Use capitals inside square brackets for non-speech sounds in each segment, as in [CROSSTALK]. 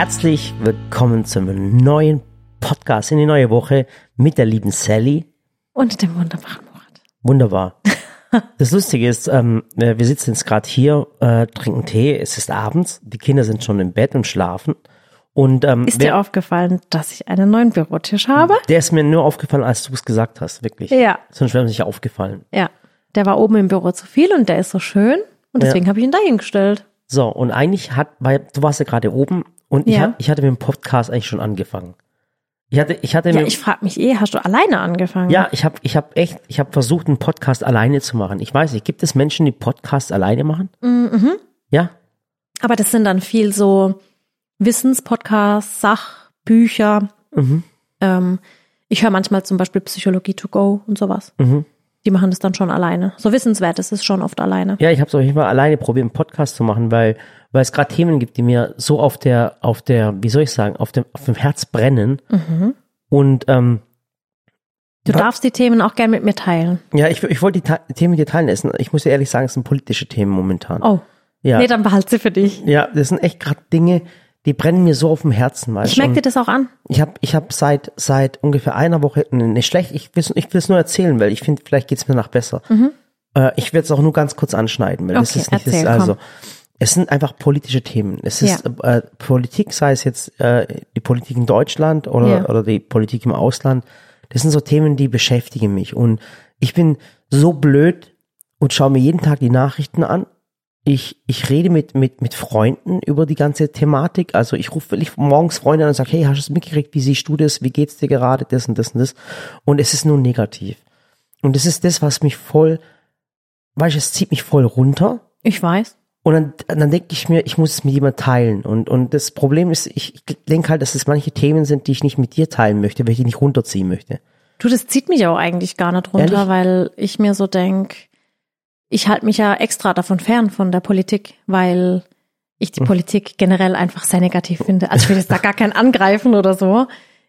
Herzlich willkommen zum neuen Podcast in die neue Woche mit der lieben Sally. Und dem wunderbaren Murat. Wunderbar. [LAUGHS] Das Lustige ist, ähm, wir sitzen jetzt gerade hier, äh, trinken Tee, es ist abends, die Kinder sind schon im Bett und schlafen. Und, ähm, Ist wer- dir aufgefallen, dass ich einen neuen Bürotisch habe? der ist mir nur aufgefallen, als du es gesagt hast, wirklich. Ja. Sonst wäre mir nicht aufgefallen. Ja. Der war oben im Büro zu viel und der ist so schön. Und Ja. deswegen habe ich ihn dahingestellt. So, und eigentlich hat, weil du warst ja gerade oben und ich, Ja. hat, ich hatte mit dem Podcast eigentlich schon angefangen. Ich hatte, ich hatte Ja, mir, ich frage mich eh, hast du alleine angefangen? ja, ich habe, ich habe echt, ich habe versucht, einen Podcast alleine zu machen. Ich weiß nicht, gibt es Menschen, die Podcasts alleine machen? Mhm. Ja, Aber das sind dann viel so Wissenspodcasts, Sachbücher. Mhm. Ähm, ich höre manchmal zum Beispiel Psychologie to go und sowas. Mhm. Die machen das dann schon alleine. So wissenswert ist es schon oft alleine. Ja, ich habe es auf jeden Fall alleine probiert, einen Podcast zu machen, weil, weil es gerade Themen gibt, die mir so auf der, auf der, wie soll ich sagen, auf dem, auf dem Herz brennen. Und ähm, Du darfst die Themen auch gerne mit mir teilen. ja, ich, ich wollte die Ta Themen mit dir teilen. Sind- Ich muss dir ehrlich sagen, es sind politische Themen momentan. Oh. ja, Nee, dann behalt sie für dich. ja, das sind echt gerade Dinge, die brennen mir so auf dem Herzen. Weißt Ich du? merke dir das auch an. Ich habe ich hab seit seit ungefähr einer Woche nicht schlecht. Ich will ich will es nur erzählen, weil ich finde, vielleicht geht's mir nach besser. Äh, ich werde es auch nur ganz kurz anschneiden, weil das Mhm. Okay, ist nicht das, erzähl, also komm. es sind einfach politische Themen. Es ist äh, Politik, sei es jetzt äh, die Politik in Deutschland oder Ja. oder die Politik im Ausland. Das sind so Themen, die beschäftigen mich und ich bin so blöd und schaue mir jeden Tag die Nachrichten an ich, ich rede mit, mit, mit Freunden über die ganze Thematik. Also ich rufe wirklich morgens Freunde an und sage, hey, hast du es mitgekriegt? Wie siehst du das? Wie geht's dir gerade? Das und das und das. Und es ist nur negativ. Und das ist das, was mich voll, weißt du, es zieht mich voll runter. Ich weiß. Und dann, dann denke ich mir, ich muss es mit jemandem teilen. Und, und das Problem ist, ich, ich denke halt, dass es manche Themen sind, die ich nicht mit dir teilen möchte, weil ich die nicht runterziehen möchte. Du, das zieht mich auch eigentlich gar nicht runter, Ehrlich? weil ich mir so denk, ich halte mich ja extra davon fern von der Politik, weil ich Hm. die Politik generell einfach sehr negativ finde. Also ich will jetzt da gar kein angreifen oder so.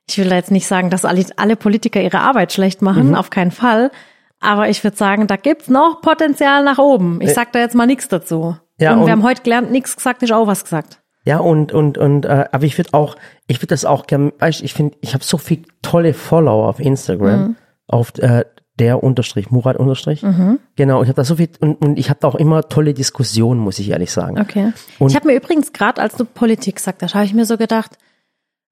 Ich will da jetzt nicht sagen, dass alle, alle Politiker ihre Arbeit schlecht machen, Mhm. auf keinen Fall. Aber ich würde sagen, da gibt's noch Potenzial nach oben. Ich sag da jetzt mal nichts dazu. Äh. Ja, und, und- wir haben heute gelernt, nichts gesagt ist auch was gesagt. Ja, und, und, und, äh, aber ich würde auch, ich würde das auch gern, weißt ich finde, ich habe so viel tolle Follower auf Instagram, Mhm. auf äh, der Unterstrich, Murat Unterstrich. Mhm. Genau, ich habe da so viel, und, und ich habe da auch immer tolle Diskussionen, muss ich ehrlich sagen. Okay. Und- ich habe mir übrigens gerade, als du Politik gesagt hast, habe ich mir so gedacht,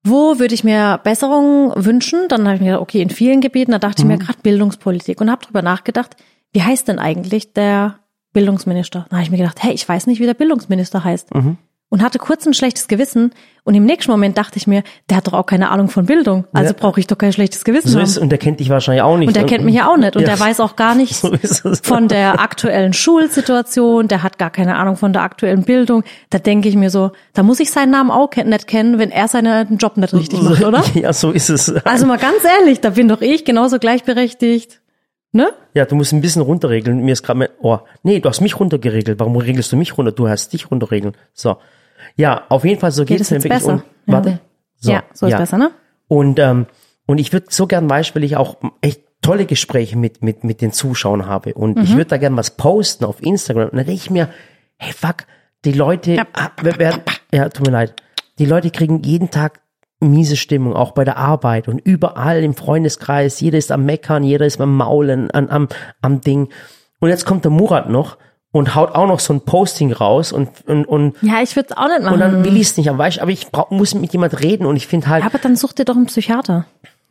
wo würde ich mir Besserungen wünschen? Dann habe ich mir gedacht, okay, in vielen Gebieten, da dachte ich Mhm. mir gerade Bildungspolitik und habe drüber nachgedacht, wie heißt denn eigentlich der Bildungsminister? Dann habe ich mir gedacht, hey, ich weiß nicht, wie der Bildungsminister heißt. Mhm. Und hatte kurz ein schlechtes Gewissen und im nächsten Moment dachte ich mir, der hat doch auch keine Ahnung von Bildung, also Ja. brauche ich doch kein schlechtes Gewissen So haben. ist, es, und der kennt dich wahrscheinlich auch nicht. Und der kennt mich ja auch nicht. Und Ja, der weiß auch gar nichts [LAUGHS] So von der aktuellen Schulsituation. Der hat gar keine Ahnung von der aktuellen Bildung. Da denke ich mir so, da muss ich seinen Namen auch nicht kennen, wenn er seinen Job nicht richtig macht, oder? [LAUGHS] Ja, so ist es. Also mal ganz ehrlich, da bin doch ich genauso gleichberechtigt. Ne? Ja, du musst ein bisschen runterregeln. Mir ist gerade mein, oh, nee, du hast mich runtergeregelt. Warum regelst du mich runter? Du hast dich runterregeln. So. Ja, auf jeden Fall so Geht es mir wirklich. besser? Und, warte. So, ja, so ist besser, ne? Und, ähm, und ich würde so gern, weißt, weil ich auch echt tolle Gespräche mit, mit, mit den Zuschauern habe. Und ich würde da gern was posten auf Instagram. Und dann denke ich mir, hey fuck, die Leute, Ja. ah, wer- wer- ja, tut mir leid. Die Leute kriegen jeden Tag miese Stimmung, auch bei der Arbeit und überall im Freundeskreis. Jeder ist am Meckern, jeder ist am Maulen, an, am, am Ding. Und jetzt kommt der Murat noch und haut auch noch so ein Posting raus und, und, und, Ja, ich würde es auch nicht machen. und dann will ich es nicht, aber weißt, aber ich brauch, muss mit jemand reden und ich finde halt, ja, aber dann such dir doch einen Psychiater.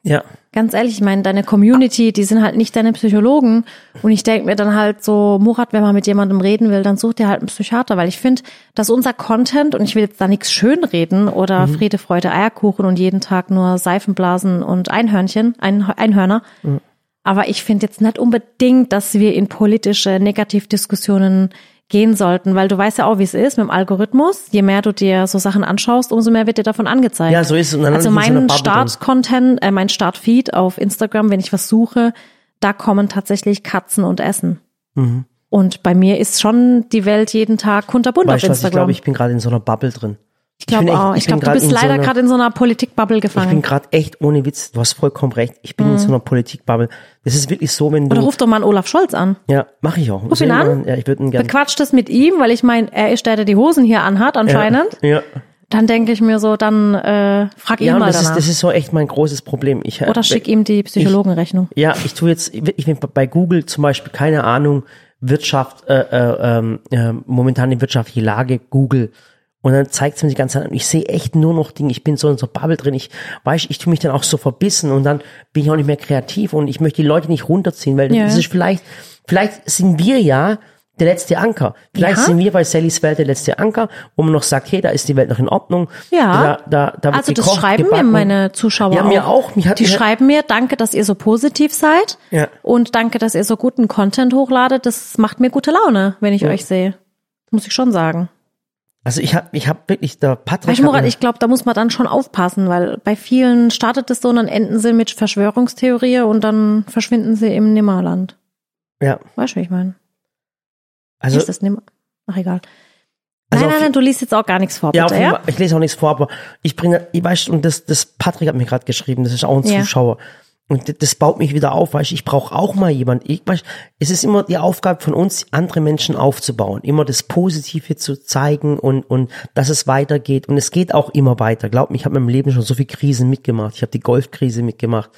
ja, Ganz ehrlich, ich meine, deine Community, die sind halt nicht deine Psychologen. Und ich denke mir dann halt so, Murat, wenn man mit jemandem reden will, dann such dir halt einen Psychiater, weil ich finde, dass unser Content, und ich will jetzt da nichts schönreden oder Friede, Freude, Eierkuchen und jeden Tag nur Seifenblasen und Einhörnchen, Ein Einhörner. Aber ich finde jetzt nicht unbedingt, dass wir in politische Negativdiskussionen gehen sollten, weil du weißt ja auch, wie es ist mit dem Algorithmus. Je mehr du dir so Sachen anschaust, umso mehr wird dir davon angezeigt. Ja, so ist es. Also mein. Start-Content, äh, mein Start-Feed auf Instagram, wenn ich was suche, da kommen tatsächlich Katzen und Essen. Mhm. Und bei mir ist schon die Welt jeden Tag kunterbunt auf Weißt du was, ich Instagram. glaube, ich bin gerade in so einer Bubble drin. Ich glaube auch. ich Ich glaube, du bist so leider einer- gerade in so einer Politik-Bubble Ich bin gefangen. gerade echt ohne Witz, du hast vollkommen recht. Ich bin in so einer Politikbubble. Das ist wirklich so, wenn du. Oder ruf doch mal einen Olaf Scholz an. ja, mache ich auch. Ruf ihn an. Ja, ich würde ihn gerne. Bequatscht es mit ihm, weil ich meine, er ist der, der die Hosen hier anhat anscheinend. Ja, ja. dann denke ich mir so, dann äh, frag ihn Ja, mal das ist, danach. das ist so echt mein großes Problem. Ich, Oder schick ihm die Psychologenrechnung. Ja, ich tue jetzt, ich bin bei Google zum Beispiel, keine Ahnung, Wirtschaft, äh, äh, ähm, äh, momentan die wirtschaftliche Lage, Google. Und dann zeigt es mir die ganze Zeit an. Ich sehe echt nur noch Dinge. Ich bin so in so Bubble drin. Ich weiß, ich tue mich dann auch so verbissen und dann bin ich auch nicht mehr kreativ und ich möchte die Leute nicht runterziehen, weil Ja. das ist vielleicht, vielleicht sind wir ja der letzte Anker. Vielleicht Ja. sind wir bei Sallys Welt der letzte Anker, wo man noch sagt, hey, da ist die Welt noch in Ordnung. Ja. Da, da, da Also das gekocht, schreiben mir gebacken. meine Zuschauer Ja, mir auch. Mich hat- die mir- schreiben mir, danke, dass ihr so positiv seid Ja. und danke, dass ihr so guten Content hochladet. Das macht mir gute Laune, wenn ich euch sehe. Muss ich schon sagen. Also ich habe ich hab wirklich, der Patrick Weißt Murat, ich glaube, da muss man dann schon aufpassen, weil bei vielen startet es so und dann enden sie mit Verschwörungstheorie und dann verschwinden sie im Nimmerland. ja, Weißt du, wie ich meine? also ist das Nimmer? Ach, egal. Also nein, nein, nein, du liest jetzt auch gar nichts vor, Ja, bitte, ja? Fall, ich lese auch nichts vor, aber ich bringe, ich weiß, und das, das Patrick hat mir gerade geschrieben, das ist auch ein Ja. Und das, baut mich wieder auf, weißt, ich brauche auch mal jemand. Ich es ist immer die Aufgabe von uns, andere Menschen aufzubauen, immer das Positive zu zeigen und und dass es weitergeht. Und es geht auch immer weiter. Glaub mir, ich habe in meinem Leben schon so viel Krisen mitgemacht. Ich habe die Golfkrise mitgemacht.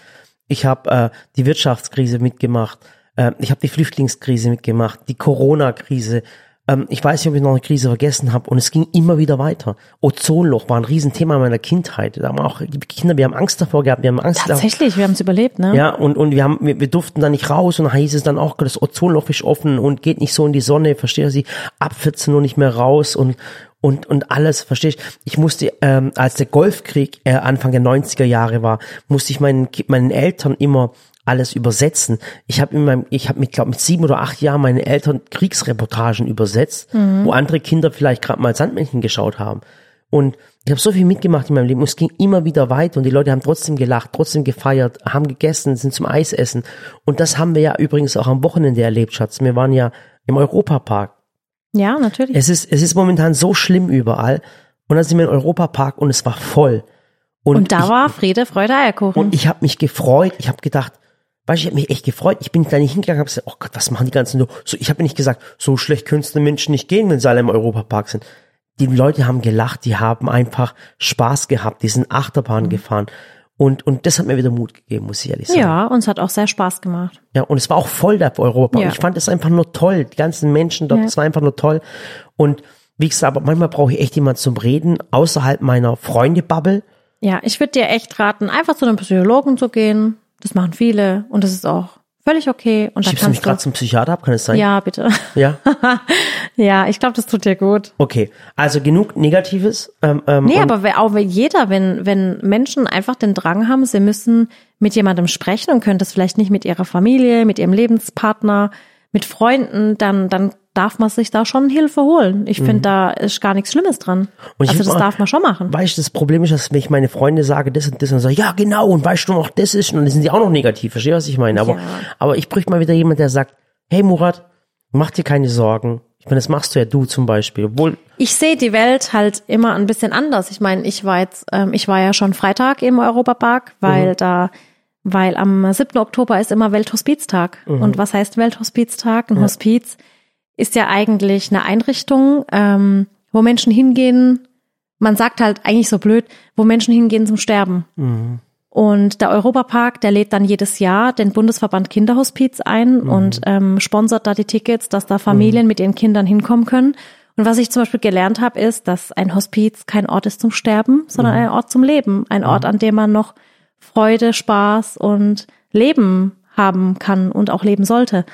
Ich habe äh, die Wirtschaftskrise mitgemacht. Äh, ich habe die Flüchtlingskrise mitgemacht. Die Corona-Krise. Ähm, ich weiß nicht, ob ich noch eine Krise vergessen habe. Und es ging immer wieder weiter. Ozonloch war ein Riesenthema in meiner Kindheit. Da haben auch die Kinder, wir haben Angst davor gehabt. Wir haben Angst davor. Tatsächlich, wir haben es überlebt, ne? Ja, und, und wir haben, wir, wir durften da nicht raus und dann hieß es dann auch, das Ozonloch ist offen und geht nicht so in die Sonne, verstehe sie, ab 14 Uhr nicht mehr raus und, und, und alles, verstehe ich. Ich musste, ähm, als der Golfkrieg äh, Anfang der 90er Jahre war, musste ich meinen, meinen Eltern immer alles übersetzen. Ich habe in meinem, ich habe mit, glaube mit sieben oder acht Jahren meinen Eltern Kriegsreportagen übersetzt, wo andere Kinder vielleicht gerade mal Sandmännchen geschaut haben. Und ich habe so viel mitgemacht in meinem Leben und es ging immer wieder weiter und die Leute haben trotzdem gelacht, trotzdem gefeiert, haben gegessen, sind zum Eisessen. Und das haben wir ja übrigens auch am Wochenende erlebt, Schatz. Wir waren ja im Europapark. Ja, natürlich. Es ist, es ist momentan so schlimm überall. Und dann sind wir im Europapark und es war voll. und da ich, war Friede, Freude, Eierkuchen. und ich habe mich gefreut. Ich habe gedacht, du, ich habe mich echt gefreut. Ich bin da nicht hingegangen, habe gesagt, oh Gott, was machen die ganzen so? so ich habe nicht gesagt, so schlecht können es den Menschen nicht gehen, wenn sie alle im Europapark sind. Die Leute haben gelacht, die haben einfach Spaß gehabt, die sind Achterbahn Mhm. gefahren. Und, und das hat mir wieder Mut gegeben, muss ich ehrlich sagen. ja, uns hat auch sehr Spaß gemacht. Ja, und es war auch voll der Europapark. Ja. Ich fand es einfach nur toll. Die ganzen Menschen dort, Ja. es war einfach nur toll. Und wie gesagt, aber manchmal brauche ich echt jemanden zum Reden, außerhalb meiner Freunde-Bubble. Ja, ich würde dir echt raten, einfach zu einem Psychologen zu gehen. Das machen viele und das ist auch völlig okay. Und Schiebst du mich gerade zum Psychiater ab, kann es sein? Ja, bitte. Ja? [LAUGHS] ja, ich glaube, das tut dir gut. Okay. Also genug Negatives. Ähm, ähm, Nee, aber auch jeder, wenn, wenn Menschen einfach den Drang haben, sie müssen mit jemandem sprechen und können das vielleicht nicht mit ihrer Familie, mit ihrem Lebenspartner, mit Freunden, dann, dann darf man sich da schon Hilfe holen. Ich finde, da ist gar nichts Schlimmes dran. Mhm. Und ich also das find- darf man schon machen. Weißt du, das Problem ist, dass wenn ich meine Freunde sage, das und das, und sage, ja, genau, und weißt du noch, das ist, und dann sind die auch noch negativ, verstehst du, was ich meine? Aber, Ja. aber ich bräuchte mal wieder jemand, der sagt, hey Murat, mach dir keine Sorgen. Ich meine, das machst du ja du zum Beispiel. Obwohl, Ich sehe die Welt halt immer ein bisschen anders. Ich meine, ich war jetzt, ähm, ich war ja schon Freitag im Europapark, weil da, weil am 7. Oktober ist immer Welthospiztag. Und was heißt Welthospiztag? Ein Hospiz ist ja eigentlich eine Einrichtung, ähm, wo Menschen hingehen. Man sagt halt eigentlich so blöd, wo Menschen hingehen zum Sterben. Und der Europapark, der lädt dann jedes Jahr den Bundesverband Kinderhospiz ein und ähm, sponsert da die Tickets, dass da Familien mit ihren Kindern hinkommen können. Und was ich zum Beispiel gelernt habe, ist, dass ein Hospiz kein Ort ist zum Sterben, sondern ein Ort zum Leben. Ein Ort, an dem man noch Freude, Spaß und Leben haben kann und auch leben sollte.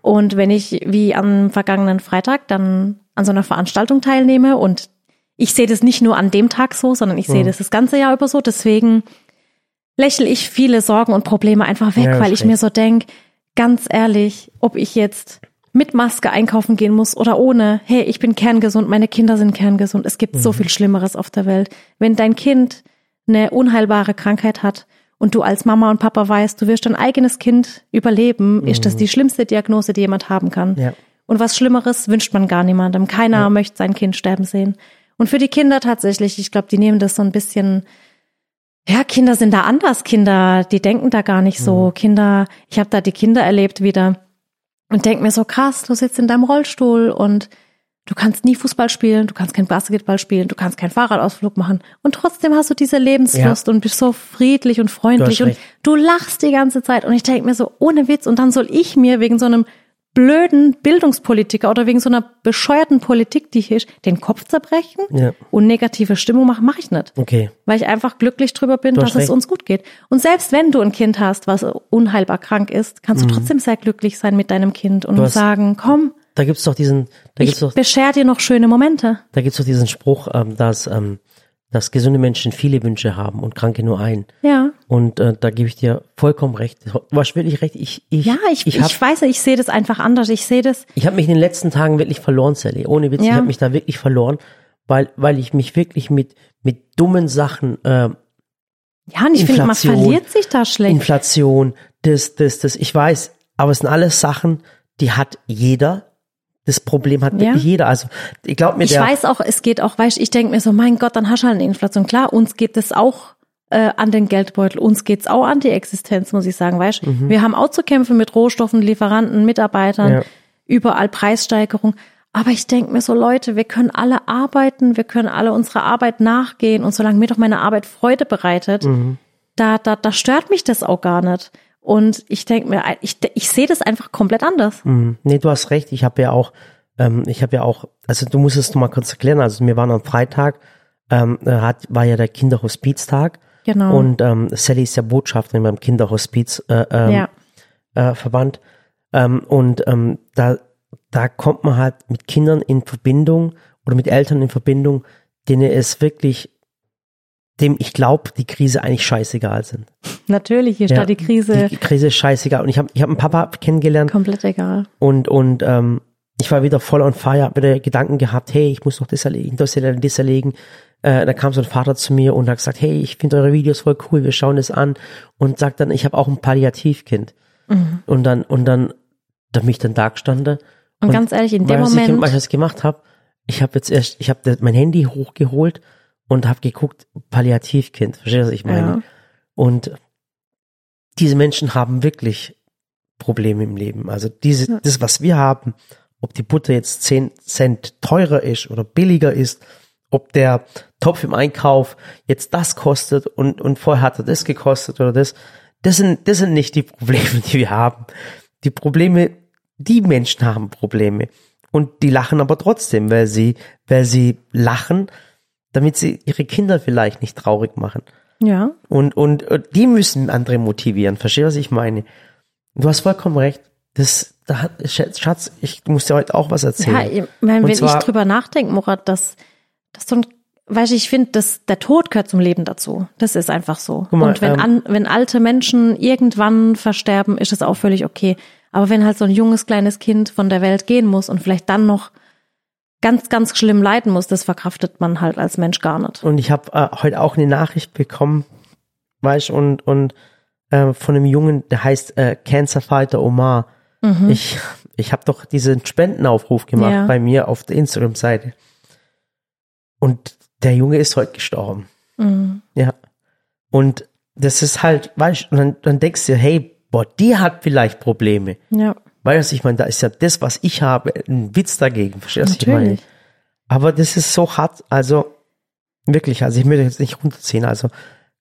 Und wenn ich wie am vergangenen Freitag dann an so einer Veranstaltung teilnehme und ich sehe das nicht nur an dem Tag so, sondern ich sehe das das ganze Jahr über so, deswegen lächle ich viele Sorgen und Probleme einfach weg, Ja, weil ich mir so denk, ganz ehrlich, ob ich jetzt mit Maske einkaufen gehen muss oder ohne, hey, ich bin kerngesund, meine Kinder sind kerngesund. Es gibt Mhm. so viel Schlimmeres auf der Welt. Wenn dein Kind eine unheilbare Krankheit hat und du als Mama und Papa weißt, du wirst dein eigenes Kind überleben, ist das die schlimmste Diagnose, die jemand haben kann. Mhm. Ja. Und was Schlimmeres wünscht man gar niemandem. Keiner möchte sein Kind sterben sehen. Und für die Kinder tatsächlich, ich glaube, die nehmen das so ein bisschen, ja, Kinder sind da anders. Kinder, die denken da gar nicht so. Kinder, ich habe da die Kinder erlebt wieder und denk mir so krass, du sitzt in deinem Rollstuhl und Du kannst nie Fußball spielen, du kannst kein Basketball spielen, du kannst keinen Fahrradausflug machen. Und trotzdem hast du diese Lebenslust Ja. und bist so friedlich und freundlich Du und recht. du lachst die ganze Zeit. Und ich denke mir so, ohne Witz, und dann soll ich mir wegen so einem blöden Bildungspolitiker oder wegen so einer bescheuerten Politik, die hier ist, den Kopf zerbrechen Ja. und negative Stimmung machen, mache ich nicht. Okay. Weil ich einfach glücklich drüber bin, dass hast es recht. uns gut geht. Und selbst wenn du ein Kind hast, was unheilbar krank ist, kannst du trotzdem sehr glücklich sein mit deinem Kind und Mhm. Sagen, komm, Da gibt's doch diesen, da ich gibt's doch, bescher dir noch schöne Momente. da gibt's doch diesen Spruch, ähm, dass, ähm, dass gesunde Menschen viele Wünsche haben und Kranke nur einen. Ja. Und äh, da gebe ich dir vollkommen recht. Du hast wirklich recht. Ich, ich, Ja, ich, ich, ich habe weiß, ich sehe das einfach anders. Ich sehe das, ich hab mich in den letzten Tagen wirklich verloren, Sally. Ohne Witz, ich Ja. habe mich da wirklich verloren, weil, weil ich mich wirklich mit, mit dummen Sachen, äh, ja, und ich finde, man verliert sich da schlecht. Inflation, das, das, das, ich weiß, aber es sind alles Sachen, die hat jeder. Das Problem hat Ja. wirklich jeder. Also ich glaube mir, Ich weiß auch, es geht auch, weißt ich denke mir so, mein Gott, dann hast du halt eine Inflation. Klar, uns geht es auch äh, an den Geldbeutel, uns geht's auch an die Existenz, muss ich sagen, weißt Wir haben auch zu kämpfen mit Rohstoffen, Lieferanten, Mitarbeitern, Mhm. Ja. überall Preissteigerung. Aber ich denke mir so, Leute, wir können alle arbeiten, wir können alle unserer Arbeit nachgehen und solange mir doch meine Arbeit Freude bereitet, Mhm. da, da, da stört mich das auch gar nicht. Und ich denke mir, ich, ich sehe das einfach komplett anders. Mhm. Nee, du hast recht. Ich habe ja auch, ähm, ich habe ja auch, also du musst es noch mal kurz erklären. Also wir waren am Freitag, ähm, äh, hat, war ja der Kinderhospiztag Genau. und ähm, Sally ist ja Botschafterin beim Kinderhospiz äh, ähm, ja. äh, Verband ähm, und ähm, da da kommt man halt mit Kindern in Verbindung oder mit Eltern in Verbindung, denen es wirklich dem ich glaube, die Krise eigentlich scheißegal sind. Natürlich, hier Ja, steht die Krise Die Krise ist scheißegal. Und ich habe ich hab einen Papa kennengelernt, komplett egal. und, und ähm, ich war wieder voll on fire, hab wieder Gedanken gehabt, hey, ich muss noch das erlegen, das erlegen, das erlegen. Äh, da kam so ein Vater zu mir und hat gesagt, hey, ich finde eure Videos voll cool, wir schauen das an und sagt dann, ich habe auch ein Palliativkind. Mhm. Und dann, und dann, da bin ich dann da gestanden. Und, ganz ehrlich, in dem Moment, Was ich gemacht habe, ich habe jetzt erst, ich habe mein Handy hochgeholt und habe geguckt, Palliativkind, verstehst du, was ich meine? Ja. Und diese Menschen haben wirklich Probleme im Leben. Also diese, Ja. das, was wir haben, ob die Butter jetzt 10 Cent teurer ist oder billiger ist, ob der Topf im Einkauf jetzt das kostet und, und vorher hat er das gekostet oder das, das sind, das sind nicht die Probleme, [LAUGHS] die wir haben. Die Probleme, die Menschen haben Probleme. Und die lachen aber trotzdem, weil sie, weil sie lachen, damit sie ihre Kinder vielleicht nicht traurig machen. ja, Und, und, und die müssen andere motivieren. Verstehst du, was ich meine? Du hast vollkommen recht. Das, da hat, Schatz, ich muss dir heute auch was ja, erzählen. ich meine, wenn zwar- ich drüber nachdenke, Murat, dass, dass so ein, weißt du, ich finde, dass der Tod gehört zum Leben dazu. Das ist einfach so. mal, Und wenn ähm, an, wenn alte Menschen irgendwann versterben, ist es auch völlig okay. Aber wenn halt so ein junges kleines Kind von der Welt gehen muss und vielleicht dann noch ganz, ganz schlimm leiden muss, das verkraftet man halt als Mensch gar nicht. Und ich habe äh, heute auch eine Nachricht bekommen, weißt und und äh, von einem Jungen, der heißt äh, Cancer Fighter Omar. Ich ich habe doch diesen Spendenaufruf gemacht Ja. bei mir auf der Instagram-Seite. Und der Junge ist heute gestorben. Mhm. Ja. Und das ist halt, weißt du, dann, dann denkst du, hey, boah, die hat vielleicht Probleme. Ja, Du, ich meine, da ist ja das, was ich habe, ein Witz dagegen. Verstehst du, was ich meine? Aber das ist so hart, also wirklich, also ich möchte jetzt nicht runterziehen, also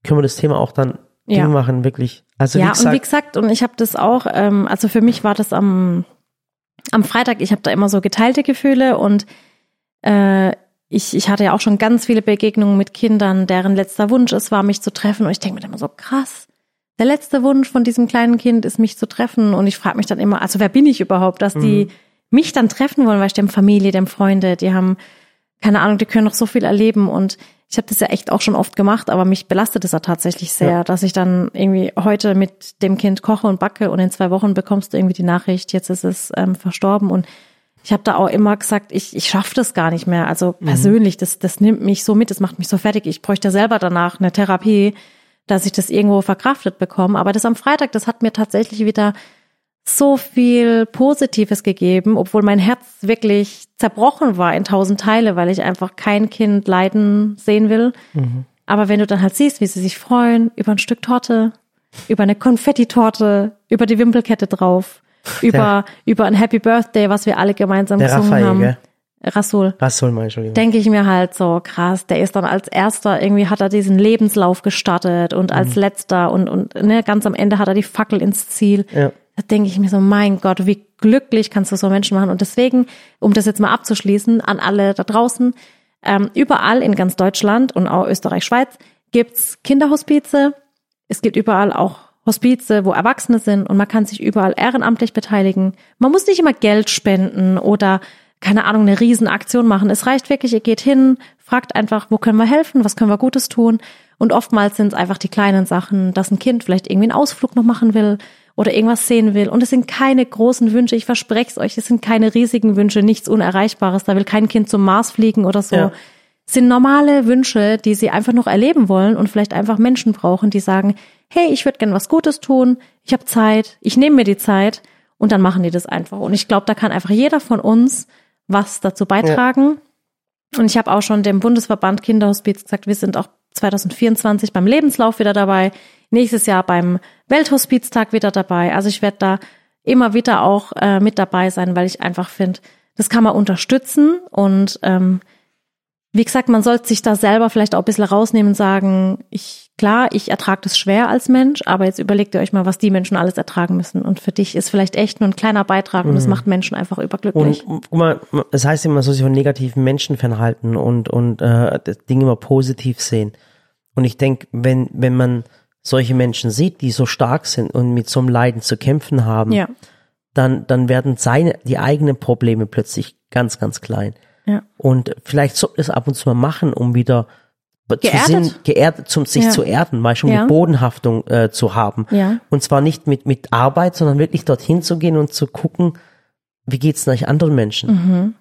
können wir das Thema auch dann Ja. Machen, wirklich. Also ja, wie gesagt, und wie gesagt, und ich habe das auch, ähm, also für mich war das am, am Freitag, ich habe da immer so geteilte Gefühle und äh, ich, ich hatte ja auch schon ganz viele Begegnungen mit Kindern, deren letzter Wunsch es war, mich zu treffen. Und ich denke mir immer so, krass, der letzte Wunsch von diesem kleinen Kind ist, mich zu treffen. Und ich frage mich dann immer, also wer bin ich überhaupt, dass die mich dann treffen wollen, weil ich haben Familie, haben Freunde, die haben, keine Ahnung, die können noch so viel erleben. Und ich habe das ja echt auch schon oft gemacht, aber mich belastet es ja tatsächlich sehr, Ja. dass ich dann irgendwie heute mit dem Kind koche und backe und in zwei Wochen bekommst du irgendwie die Nachricht, jetzt ist es ähm, verstorben. Und ich habe da auch immer gesagt, ich, ich schaffe das gar nicht mehr. Also persönlich, das, das nimmt mich so mit, das macht mich so fertig. Ich bräuchte selber danach eine Therapie, dass ich das irgendwo verkraftet bekomme. Aber das am Freitag, das hat mir tatsächlich wieder so viel Positives gegeben, obwohl mein Herz wirklich zerbrochen war in tausend Teile, weil ich einfach kein Kind leiden sehen will. Aber wenn du dann halt siehst, wie sie sich freuen über ein Stück Torte, über eine Konfettitorte, über die Wimpelkette drauf, über, über ein Happy Birthday, was wir alle gemeinsam der gesungen Raphael, haben. gell? Rasul. Rasul, mein Entschuldigung. Denke ich mir halt so, krass, der ist dann als erster, irgendwie hat er diesen Lebenslauf gestartet und als Mhm. letzter und, und ne, ganz am Ende hat er die Fackel ins Ziel. Ja. Da denke ich mir so, mein Gott, wie glücklich kannst du so Menschen machen. Und deswegen, um das jetzt mal abzuschließen, an alle da draußen, ähm, überall in ganz Deutschland und auch Österreich, Schweiz gibt's Kinderhospize. Es gibt überall auch Hospize, wo Erwachsene sind und man kann sich überall ehrenamtlich beteiligen. Man muss nicht immer Geld spenden oder keine Ahnung, eine Riesenaktion machen. Es reicht wirklich, ihr geht hin, fragt einfach, wo können wir helfen, was können wir Gutes tun. Und oftmals sind es einfach die kleinen Sachen, dass ein Kind vielleicht irgendwie einen Ausflug noch machen will oder irgendwas sehen will. Und es sind keine großen Wünsche, ich verspreche es euch, es sind keine riesigen Wünsche, nichts Unerreichbares. Da will kein Kind zum Mars fliegen oder so. Ja. Es sind normale Wünsche, die sie einfach noch erleben wollen und vielleicht einfach Menschen brauchen, die sagen, hey, ich würde gern was Gutes tun, ich habe Zeit, ich nehme mir die Zeit und dann machen die das einfach. Und ich glaube, da kann einfach jeder von uns was dazu beitragen. Und ich habe auch schon dem Bundesverband Kinderhospiz gesagt, wir sind auch 2024 beim Lebenslauf wieder dabei, nächstes Jahr beim Welthospiztag wieder dabei. Also ich werde da immer wieder auch äh, mit dabei sein, weil ich einfach finde, das kann man unterstützen und ähm, wie gesagt, man sollte sich da selber vielleicht auch ein bisschen rausnehmen und sagen, ich, klar, ich ertrage das schwer als Mensch, aber jetzt überlegt ihr euch mal, was die Menschen alles ertragen müssen. Und für dich ist vielleicht echt nur ein kleiner Beitrag und es macht Menschen einfach überglücklich. Mhm. Und guck mal, es heißt immer, man soll sich von negativen Menschen fernhalten und, und äh, das Ding immer positiv sehen. Und ich denke, wenn, wenn man solche Menschen sieht, die so stark sind und mit so einem Leiden zu kämpfen haben, ja, dann, dann werden seine, die eigenen Probleme plötzlich ganz, ganz klein. ja. Und vielleicht sollte es ab und zu mal machen, um wieder zu Geerdet? Sinn, geerdet, zum sich Ja. zu erden, mal schon Ja. die Bodenhaftung äh, zu haben. Ja. Und zwar nicht mit, mit Arbeit, sondern wirklich dorthin zu gehen und zu gucken, wie geht's denn eigentlich anderen Menschen?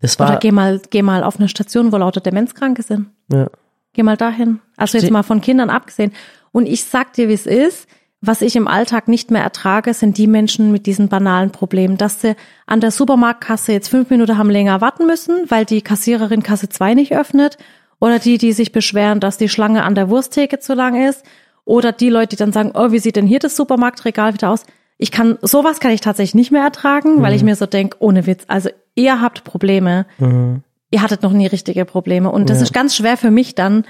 Das Oder war, geh mal, geh mal auf eine Station, wo lauter Demenzkranke sind. ja, Geh mal dahin. Also jetzt mal von Kindern abgesehen. Und ich sag dir, wie es ist. Was ich im Alltag nicht mehr ertrage, sind die Menschen mit diesen banalen Problemen, dass sie an der Supermarktkasse jetzt fünf Minuten haben länger warten müssen, weil die Kassiererin Kasse 2 nicht öffnet. Oder die, die sich beschweren, dass die Schlange an der Wursttheke zu lang ist. Oder die Leute, die dann sagen, oh, wie sieht denn hier das Supermarktregal wieder aus? Ich kann, sowas kann ich tatsächlich nicht mehr ertragen, weil ich mir so denk, ohne Witz, also ihr habt Probleme ihr hattet noch nie richtige Probleme. Und das ist ganz schwer für mich dann,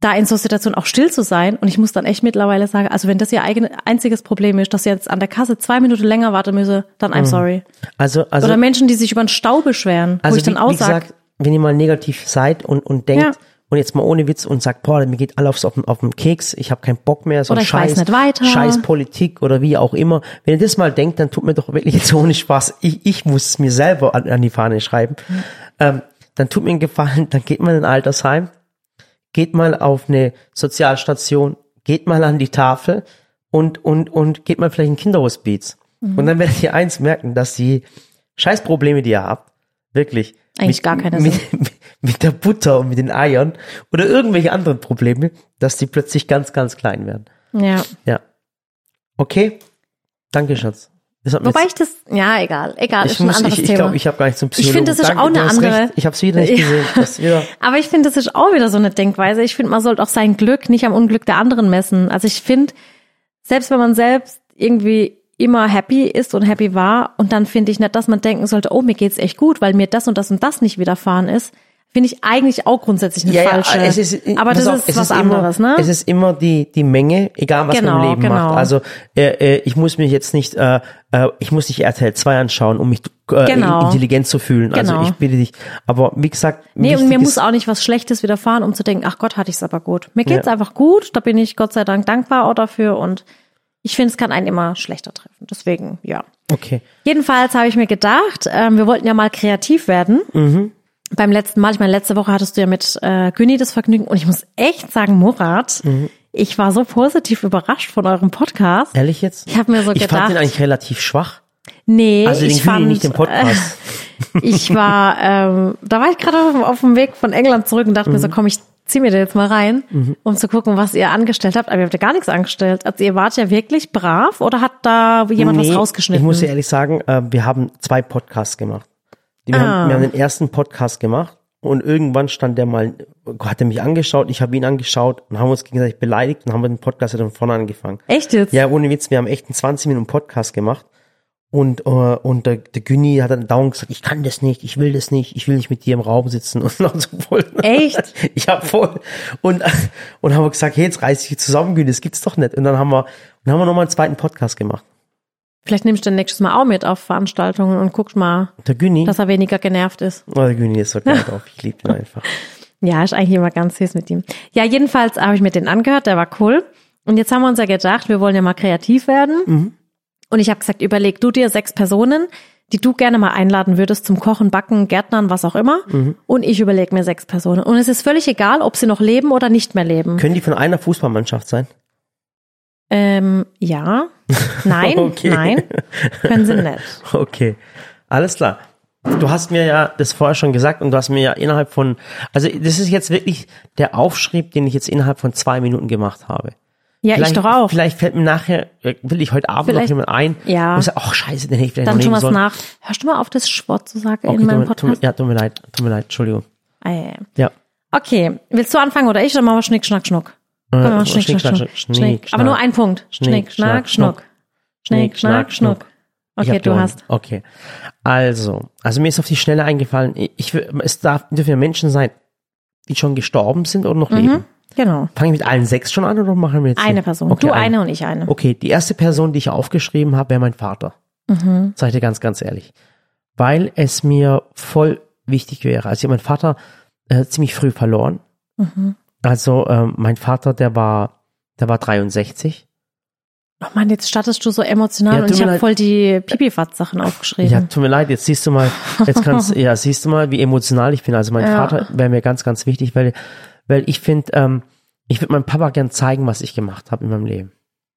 da in so Situationen auch still zu sein. Und ich muss dann echt mittlerweile sagen, also wenn das ihr eigen, einziges Problem ist, dass ihr jetzt an der Kasse zwei Minuten länger warten müsse, dann I'm sorry. also, also, Oder Menschen, die sich über den Stau beschweren, wo also ich dann wie, auch wie sage, gesagt, wenn ihr mal negativ seid und, und denkt, Ja. Und jetzt mal ohne Witz und sagt, boah, mir geht alles auf, den- auf den Keks, ich habe keinen Bock mehr, so Oder Scheiß, nicht weiter. Scheiß Politik oder wie auch immer. Wenn ihr das mal denkt, dann tut mir doch wirklich jetzt ohne Spaß, ich, ich muss es mir selber an, an die Fahne schreiben, ähm, dann tut mir einen Gefallen, dann geht mal in ein Altersheim, geht mal auf eine Sozialstation, geht mal an die Tafel und, und, und geht mal vielleicht in ein Kinderhospiz. Mhm. Und dann werdet ihr eins merken, dass die Scheißprobleme, die ihr habt, wirklich Eigentlich mit, gar keine mit, [LAUGHS] mit der Butter und mit den Eiern oder irgendwelche anderen Probleme, dass die plötzlich ganz, ganz klein werden. ja. Ja. Okay. Danke, Schatz. Wobei ich das, ja, egal, egal, ich ist ein muss, anderes ich, ich Thema. glaube, ich habe gar nicht zum Ich Psychologen. finde, das ist Danke, auch eine andere- Recht. Ich habe es wieder nicht gesehen. [LAUGHS] Das Aber ich finde, das ist auch wieder so eine Denkweise. Ich finde, man sollte auch sein Glück nicht am Unglück der anderen messen. Also ich finde, selbst wenn man selbst irgendwie immer happy ist und happy war und dann finde ich nicht, dass man denken sollte, oh, mir geht's echt gut, weil mir das und das und das nicht widerfahren ist, finde ich eigentlich auch grundsätzlich eine falsche. es ist, aber das auf, ist es was immer, anderes, ne? Es ist immer die, die Menge, egal was man Genau, im Leben genau. macht. Also äh, äh, ich muss mich jetzt nicht, äh, äh, ich muss nicht RTL 2 anschauen, um mich äh, Genau. intelligent zu fühlen. Also Genau. ich bitte dich. Aber wie gesagt, Nee, und mir ist, muss auch nicht was Schlechtes widerfahren, um zu denken, ach Gott, hatte ich's aber gut. Mir geht's Ja. einfach gut, da bin ich Gott sei Dank dankbar auch dafür und ich finde, es kann einen immer schlechter treffen. Deswegen, ja. Okay. Jedenfalls habe ich mir gedacht, ähm, wir wollten ja mal kreativ werden. Beim letzten Mal, ich meine, letzte Woche hattest du ja mit äh, Günni das Vergnügen und ich muss echt sagen, Murat, ich war so positiv überrascht von eurem Podcast. Ehrlich jetzt? Ich habe mir so ich gedacht, fand den eigentlich relativ schwach. nee, Also den ich Güni, fand, nicht den Podcast. Äh, ich war, ähm, da war ich gerade auf, auf dem Weg von England zurück und dachte mir so, Mhm. komm, ich zieh mir da jetzt mal rein, um zu gucken, was ihr angestellt habt. Aber ihr habt ja gar nichts angestellt. Also ihr wart ja wirklich brav oder hat da jemand was Nee, rausgeschnitten? Ich muss dir ehrlich sagen, äh, wir haben zwei Podcasts gemacht. Wir, Ah. haben, wir haben den ersten Podcast gemacht und irgendwann stand der mal, hat er mich angeschaut, ich habe ihn angeschaut und haben uns gegenseitig beleidigt und haben den Podcast dann von vorne angefangen. Echt jetzt? Ja, ohne Witz, wir haben echt einen 20 Minuten Podcast gemacht Und, äh, und der, der Günni hat dann dauernd gesagt, ich kann das nicht, ich will das nicht, ich will nicht mit dir im Raum sitzen [LAUGHS] und noch so voll. Echt? [LAUGHS] Ich hab voll. Und, und haben wir gesagt, hey, jetzt reiß dich zusammen, Günni, das gibt's doch nicht. Und dann haben wir, dann haben wir nochmal einen zweiten Podcast gemacht. Vielleicht nimmst du den nächstes Mal auch mit auf Veranstaltungen und guckst mal, Der Günni, dass er weniger genervt ist. oh, der Günni ist so geil [LAUGHS] drauf, ich liebe ihn einfach. Ja, ist eigentlich immer ganz süß mit ihm. Ja, jedenfalls habe ich mir den angehört, der war cool. Und jetzt haben wir uns ja gedacht, wir wollen ja mal kreativ werden. Und ich habe gesagt, überleg du dir sechs Personen, die du gerne mal einladen würdest zum Kochen, Backen, Gärtnern, was auch immer. Und ich überlege mir sechs Personen. Und es ist völlig egal, ob sie noch leben oder nicht mehr leben. Können die von einer Fußballmannschaft sein? Ähm, ja. [LAUGHS] Nein, Okay. nein. Können sie nicht. [LAUGHS] Okay, alles klar. Du hast mir ja das vorher schon gesagt und du hast mir ja innerhalb von, also das ist jetzt wirklich der Aufschrieb, den ich jetzt innerhalb von zwei Minuten gemacht habe. Ja, ich Vielleicht- doch auch. Vielleicht fällt mir nachher, äh, will ich heute Abend noch Vielleicht- jemand ein. Ja. Und sag, ach scheiße, den hätte ich vielleicht Dann noch nehmen was sollen. nach. Hörst du mal auf, das Sport zu sagen Okay, in meinem tut, tut, Podcast? mir- ja, tut mir leid, tut mir leid, Entschuldigung. Ah, ja, ja. Ja. Okay, willst du anfangen oder ich? Dann machen wir Schnick, Schnack, Schnuck. Komm, wir machen Schnick, Schnack. Schnick, Schnick. Aber Schnack. nur ein Punkt. Schnick, Schnack, Schnuck. Schnick, Schnack, Schnuck. Okay, du gewonnen. hast. Okay. Also, also mir ist auf die Schnelle eingefallen, ich, es darf, dürfen ja Menschen sein, die schon gestorben sind oder noch leben. Genau. Fangen wir mit allen sechs schon an oder machen wir jetzt Eine hier? Person. Okay, du eine und ich eine. Okay, die erste Person, die ich aufgeschrieben habe, wäre mein Vater. Mhm. Sag ich dir ganz, ganz ehrlich. Weil es mir voll wichtig wäre. Also ich habe meinen Vater äh, ziemlich früh verloren. Mhm. Also ähm, mein Vater, der war, der war 63. Oh Mann, jetzt startest du so emotional Ja, und ich habe voll die Pipifatz-Sachen aufgeschrieben. Ja, tut mir leid, jetzt siehst du mal, jetzt kannst [LAUGHS] ja, siehst du mal, wie emotional ich bin. Also mein Ja. Vater wäre mir ganz, ganz wichtig, weil, weil ich finde, ähm, ich würde meinem Papa gern zeigen, was ich gemacht habe in meinem Leben.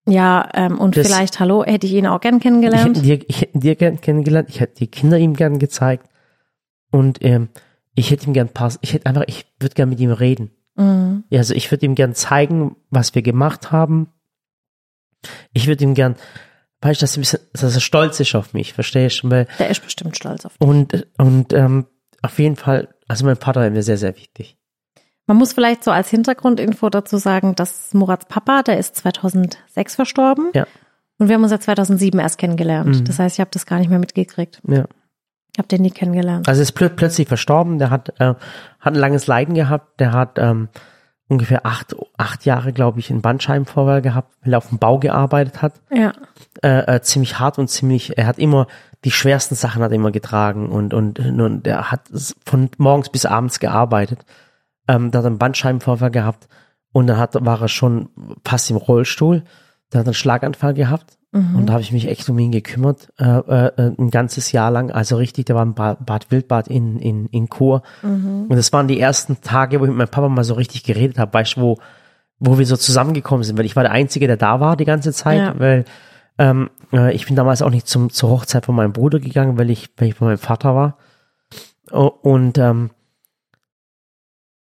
Ja, ähm, und Das- vielleicht, hallo, hätte ich ihn auch gern Ich hätte kennengelernt. dir, ich hätte dir gern kennengelernt, ich hätte die Kinder ihm gern gezeigt und ähm, ich hätte ihm gern paar, ich hätte einfach, ich würde gern mit ihm reden. Mhm. Ja, Also ich würde ihm gern zeigen, was wir gemacht haben. Ich würde ihm gern, weißt du, dass, ein bisschen, dass er stolz ist auf mich, verstehst du? Weil, Der ist bestimmt stolz auf. und und ähm, auf jeden Fall, also mein Vater wäre mir sehr, sehr wichtig. Man muss vielleicht so als Hintergrundinfo dazu sagen, dass Murats Papa, der ist 2006 verstorben. Ja. Und wir haben uns ja 2007 erst kennengelernt. Mhm. Das heißt, ich habe das gar nicht mehr mitgekriegt. Ja. Habe den nie kennengelernt. Also er ist plö plötzlich verstorben, der hat, äh, hat ein langes Leiden gehabt, der hat ähm, ungefähr acht, acht Jahre, glaube ich, einen Bandscheibenvorfall gehabt, weil er auf dem Bau gearbeitet hat. Ja. Äh, äh, ziemlich hart und ziemlich, er hat immer die schwersten Sachen hat er immer getragen und, und, und er hat von morgens bis abends gearbeitet. Ähm, da hat er einen Bandscheibenvorfall gehabt und dann hat, war er schon fast im Rollstuhl. Der hat einen Schlaganfall gehabt und da habe ich mich echt um ihn gekümmert, äh, äh, ein ganzes Jahr lang. Also richtig, der war im Bad, Bad Wildbad in, in, in Chur. Und das waren die ersten Tage, wo ich mit meinem Papa mal so richtig geredet habe, weißt du, wo, wo wir so zusammengekommen sind, weil ich war der Einzige, der da war die ganze Zeit, Ja. weil ähm, äh, ich bin damals auch nicht zum, zur Hochzeit von meinem Bruder gegangen, weil ich, weil ich bei meinem Vater war. Und, ähm,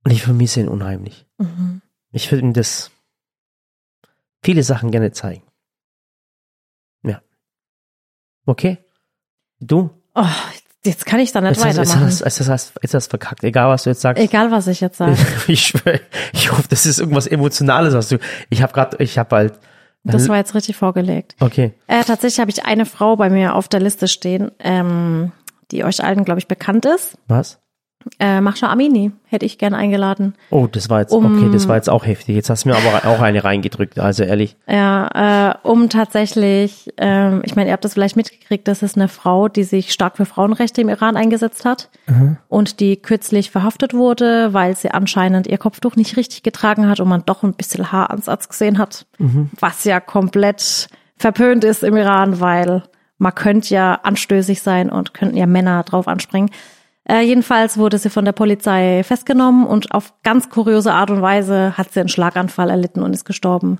und ich vermisse ihn unheimlich. Mhm. Ich würde ihm das viele Sachen gerne zeigen. Okay? Du? Oh, jetzt kann ich da nicht Jetzt hast, jetzt, weitermachen. hast, jetzt, hast, jetzt hast du verkackt. Egal, was du jetzt sagst. Egal, was ich jetzt sage. [LAUGHS] Ich schwöre, ich hoffe, das ist irgendwas Emotionales, was du. Ich habe gerade, ich habe halt. Das war jetzt richtig vorgelegt. Okay. Äh, tatsächlich habe ich eine Frau bei mir auf der Liste stehen, ähm, die euch allen, glaube ich, bekannt ist. Was? Äh, Mascha Amini hätte ich gern eingeladen. Oh, das war jetzt, Um- okay, das war jetzt auch heftig. Jetzt hast du mir aber auch eine reingedrückt, also ehrlich. Ja, äh, um tatsächlich, ähm, ich meine, ihr habt das vielleicht mitgekriegt, das ist eine Frau, die sich stark für Frauenrechte im Iran eingesetzt hat und die kürzlich verhaftet wurde, weil sie anscheinend ihr Kopftuch nicht richtig getragen hat und man doch ein bisschen Haaransatz gesehen hat, was ja komplett verpönt ist im Iran, weil man könnte ja anstößig sein und könnten ja Männer drauf anspringen. Äh, jedenfalls wurde sie von der Polizei festgenommen und auf ganz kuriose Art und Weise hat sie einen Schlaganfall erlitten und ist gestorben.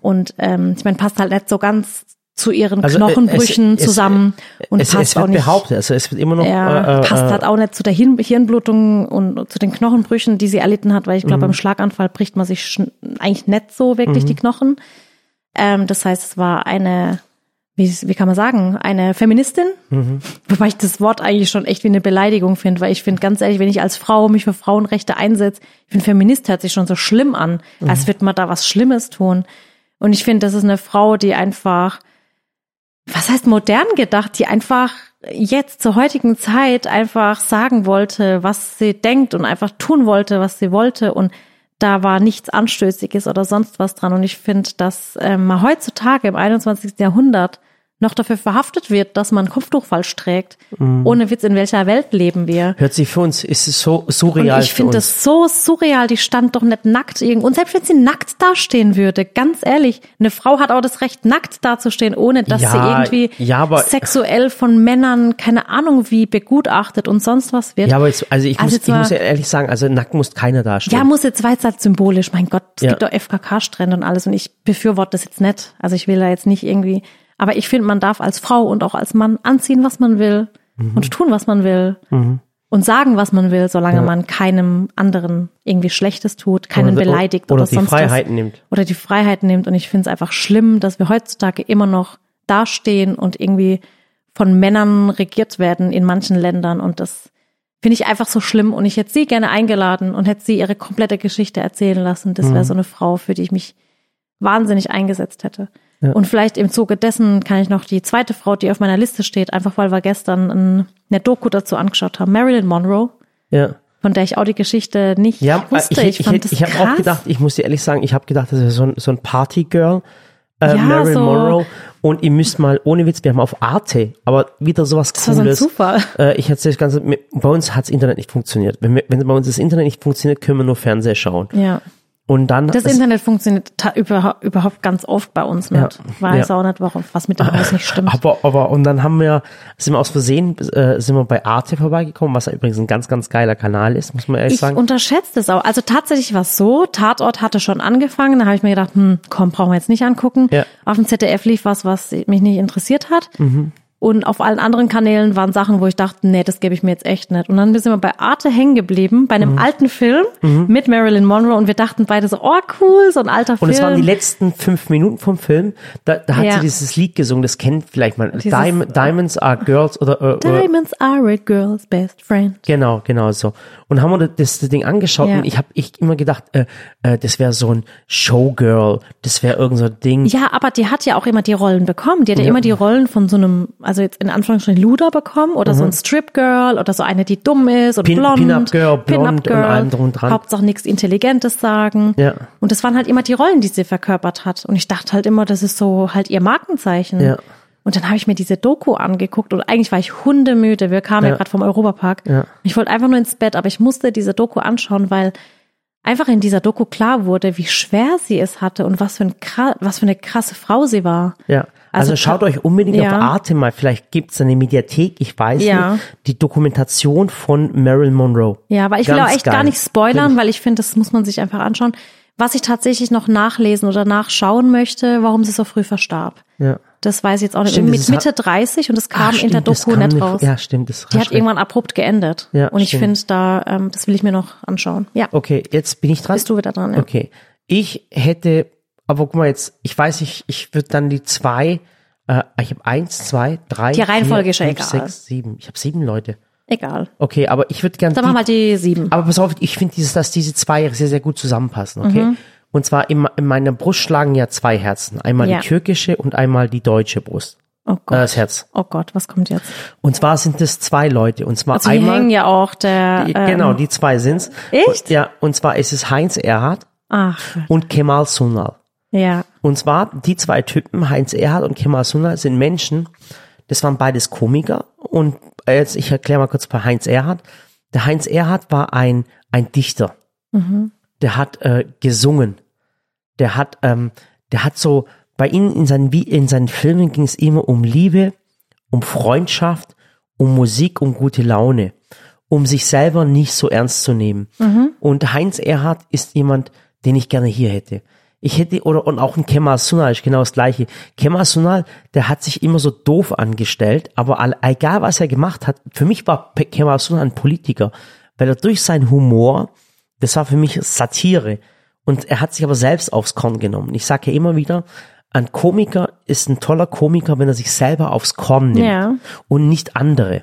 Und ähm, ich meine, passt halt nicht so ganz zu ihren Also, äh, Knochenbrüchen es- es- zusammen und es, passt es wird auch nicht. behauptet, also es wird immer noch. Ja, äh, äh, passt halt auch nicht zu der Hirn Hirnblutung und zu den Knochenbrüchen, die sie erlitten hat, weil ich Mhm. glaube, beim Schlaganfall bricht man sich eigentlich nicht so wirklich die Knochen. Ähm, das heißt, es war eine, wie, wie kann man sagen, eine Feministin, Mhm. wobei ich das Wort eigentlich schon echt wie eine Beleidigung finde, weil ich finde ganz ehrlich, wenn ich als Frau mich für Frauenrechte einsetze, ich finde Feminist hört sich schon so schlimm an, Mhm. als würde man da was Schlimmes tun. Und ich finde, das ist eine Frau, die einfach was heißt modern gedacht, die einfach jetzt zur heutigen Zeit einfach sagen wollte, was sie denkt und einfach tun wollte, was sie wollte und da war nichts Anstößiges oder sonst was dran. Und ich finde, dass ähm, heutzutage im 21. Jahrhundert noch dafür verhaftet wird, dass man Kopftuch falsch trägt. Mhm. Ohne Witz, in welcher Welt leben wir? Hört sich für uns, ist es so surreal Und ich finde das so surreal, die stand doch nicht nackt irgendwo. Und selbst wenn sie nackt dastehen würde, ganz ehrlich, eine Frau hat auch das Recht, nackt dazustehen, ohne dass Ja, sie irgendwie ja, aber- sexuell von Männern, keine Ahnung wie, begutachtet und sonst was wird. ja, aber jetzt, also ich, Also muss, ich mal- muss ja ehrlich sagen, also nackt muss keiner dastehen. Ja, muss jetzt weit halt symbolisch. Mein Gott, es Ja. gibt doch FKK-Strände und alles und ich befürworte das jetzt nicht. Also ich will da jetzt nicht irgendwie, aber ich finde, man darf als Frau und auch als Mann anziehen, was man will Mhm. und tun, was man will und sagen, was man will, solange man keinem anderen irgendwie Schlechtes tut, keinen Oder- beleidigt oder oder, die sonst Freiheiten was. nimmt. Oder die Freiheiten nimmt und ich finde es einfach schlimm, dass wir heutzutage immer noch dastehen und irgendwie von Männern regiert werden in manchen Ländern und das Finde ich einfach so schlimm und ich hätte sie gerne eingeladen und hätte sie ihre komplette Geschichte erzählen lassen. Das Mhm. wäre so eine Frau, für die ich mich wahnsinnig eingesetzt hätte. Ja. Und vielleicht im Zuge dessen kann ich noch die zweite Frau, die auf meiner Liste steht, einfach weil wir gestern ein, eine Doku dazu angeschaut haben, Marilyn Monroe, Ja. von der ich auch die Geschichte nicht Ja, wusste. ich, ich, fand ich, das ich habe auch gedacht, ich muss dir ehrlich sagen, ich habe gedacht, das ist so ein, so ein Partygirl, äh, Ja, Marilyn so- Monroe. Und ihr müsst mal, ohne Witz, wir haben auf Arte, aber wieder sowas Das war so ein Cooles. Zufall. Äh, ich erzähle das Ganze, bei uns hat's Internet nicht funktioniert. Wenn, wir, wenn bei uns das Internet nicht funktioniert, können wir nur Fernseher schauen. Ja. Und dann Das Internet funktioniert ta- überhaupt, ganz oft bei uns nicht. Weiß ja. auch nicht, warum, was mit dem Haus nicht stimmt. Aber, aber, und dann haben wir, sind wir aus Versehen, äh, sind wir bei Arte vorbeigekommen, was ja übrigens ein ganz, ganz geiler Kanal ist, muss man ehrlich Ich sagen. unterschätze das auch. Also tatsächlich war es so, Tatort hatte schon angefangen, da habe ich mir gedacht, hm, komm, brauchen wir jetzt nicht angucken. Ja. Mhm. Auf dem ZDF lief was, was mich nicht interessiert hat. Und auf allen anderen Kanälen waren Sachen, wo ich dachte, nee, das gebe ich mir jetzt echt nicht. Und dann sind wir bei Arte hängen geblieben, bei einem Mhm. alten Film mit Marilyn Monroe und wir dachten beide so, oh cool, so ein alter Und Film. es waren die letzten fünf Minuten vom Film, da, da hat Ja. sie dieses Lied gesungen, das kennt vielleicht mal. Dieses- Diam Diamonds are Girls oder, äh, Diamonds are a girl's best friend. Genau, genau so. Und haben wir das, das Ding angeschaut Ja. und ich habe ich immer gedacht, äh, äh, das wäre so ein Showgirl, das wäre irgend so ein Ding. Ja, aber die hat ja auch immer die Rollen bekommen. Die hat ja, Ja. immer die Rollen von so einem, also jetzt in Anführungsstrichen Luder bekommen oder so ein Strip Girl oder so eine, die dumm ist oder Mhm. Pin- blond. Pin-Up Girl, blond Pin-Up und allem drum und dran. Hauptsache nichts Intelligentes sagen. Ja. Und das waren halt immer die Rollen, die sie verkörpert hat. Und ich dachte halt immer, das ist so halt ihr Markenzeichen. Ja. Und dann habe ich mir diese Doku angeguckt und eigentlich war ich hundemüde. Wir kamen ja, Ja. gerade vom Europapark. Ja. Ich wollte einfach nur ins Bett, aber ich musste diese Doku anschauen, weil einfach in dieser Doku klar wurde, wie schwer sie es hatte und was für, ein, was für eine krasse Frau sie war. Ja. Also, Also schaut euch unbedingt ja. auf Arte mal, vielleicht gibt's eine Mediathek, ich weiß Ja. nicht, die Dokumentation von Marilyn Monroe. Ja, aber ich will Ganz auch echt geil. gar nicht spoilern, weil ich finde, das muss man sich einfach anschauen. Was ich tatsächlich noch nachlesen oder nachschauen möchte, warum sie so früh verstarb. Ja. Das weiß ich jetzt auch nicht. Stimmt, Mit das Mitte 30 und es kam Ah, in der stimmt, das Doku kam nicht raus. Ja, stimmt, das Die hat recht. irgendwann abrupt geendet. Ja, und ich stimmt. finde da, ähm, das will ich mir noch anschauen. Ja, Okay, jetzt bin ich dran. bist du wieder dran. Ja. Okay. Ich hätte, aber guck mal jetzt, ich weiß nicht, ich würde dann die zwei, äh, ich habe eins, zwei, drei, Die Reihenfolge vier, ist ja fünf, egal. sechs, sieben. Ich habe sieben Leute. Egal. Okay, aber ich würde gerne Dann machen wir die sieben. Aber pass auf, ich finde, dieses, dass diese zwei sehr, sehr gut zusammenpassen, okay? Mhm. Und zwar in, in meiner Brust schlagen ja zwei Herzen. Einmal Ja. die türkische und einmal die deutsche Brust. Oh Äh, Gott. das Herz. Oh Gott, was kommt jetzt? Und zwar sind es zwei Leute. Und zwar Also einmal. hängen ja auch der. die, ähm, genau, die zwei sind's. Echt? Und, ja, und zwar ist es Heinz Erhardt Ach, und Kemal Sunal. Ja. Und zwar die zwei Typen, Heinz Erhardt und Kemal Sunal, sind Menschen, das waren beides Komiker. Und jetzt, ich erkläre mal kurz bei Heinz Erhardt. Der Heinz Erhardt war ein, ein Dichter. Der hat äh, gesungen. Der hat, ähm, der hat so, bei ihnen in seinen, in seinen Filmen ging es immer um Liebe, um Freundschaft, um Musik, um gute Laune, um sich selber nicht so ernst zu nehmen. Und Heinz Erhardt ist jemand, den ich gerne hier hätte. Ich hätte, oder, und auch ein Kemal Sunal ist genau das gleiche. Kemal Sunal, der hat sich immer so doof angestellt, aber all, egal was er gemacht hat, für mich war Kemal Sunal ein Politiker, weil er durch seinen Humor, das war für mich Satire. Und er hat sich aber selbst aufs Korn genommen. Ich sage ja immer wieder, ein Komiker ist ein toller Komiker, wenn er sich selber aufs Korn nimmt Ja. und nicht andere.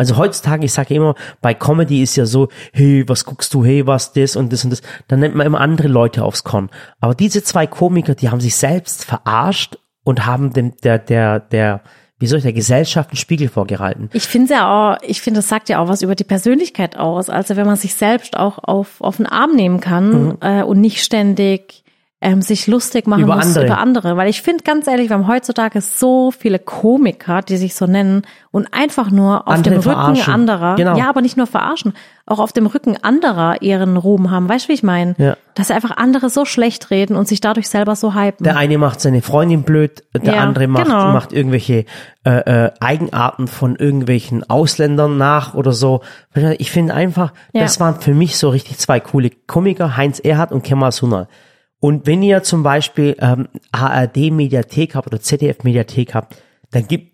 Also heutzutage, ich sage immer, bei Comedy ist ja so, hey, was guckst du, hey, was das und das und das. Dann nennt man immer andere Leute aufs Korn. Aber diese zwei Komiker, die haben sich selbst verarscht und haben dem, der, der, der, wie soll ich, der Gesellschaft einen Spiegel vorgehalten. Ich finde ja auch, ich finde, das sagt ja auch was über die Persönlichkeit aus. Also wenn man sich selbst auch auf, auf den Arm nehmen kann Mhm. äh, und nicht ständig ähm, sich lustig machen Über muss andere. über andere. Weil ich finde ganz ehrlich, wir haben heutzutage so viele Komiker, die sich so nennen und einfach nur auf Andere dem Rücken verarschen. anderer, Genau. ja, aber nicht nur verarschen, auch auf dem Rücken anderer ihren Ruhm haben. Weißt du, wie ich meine? Ja. Dass sie einfach andere so schlecht reden und sich dadurch selber so hypen. Der eine macht seine Freundin blöd, der Ja, andere macht, genau. macht irgendwelche äh, äh, Eigenarten von irgendwelchen Ausländern nach oder so. Ich finde einfach, Ja. das waren für mich so richtig zwei coole Komiker, Heinz Erhardt und Kemal Sunal. Und wenn ihr zum Beispiel ähm, ARD-Mediathek habt oder ZDF-Mediathek habt, dann gibt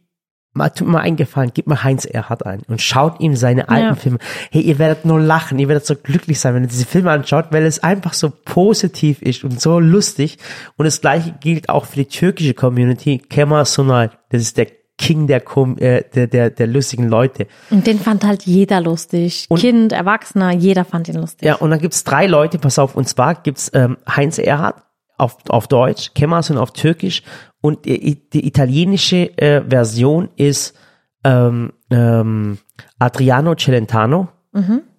mal, tut mir mal einen Gefallen, gebt mal Heinz Erhardt ein und schaut ihm seine alten Ja. Filme. Hey, ihr werdet nur lachen, ihr werdet so glücklich sein, wenn ihr diese Filme anschaut, weil es einfach so positiv ist und so lustig. Und das gleiche gilt auch für die türkische Community. Kemal Sunal, das ist der King der, Com äh, der, der, der lustigen Leute. Und den fand halt jeder lustig. kind, Erwachsener, jeder fand ihn lustig. Ja, und dann gibt's drei Leute, pass auf, und zwar gibt's ähm, Heinz Erhardt auf, auf Deutsch, Kemal auf Türkisch und die, die italienische äh, Version ist ähm, ähm, Adriano Celentano.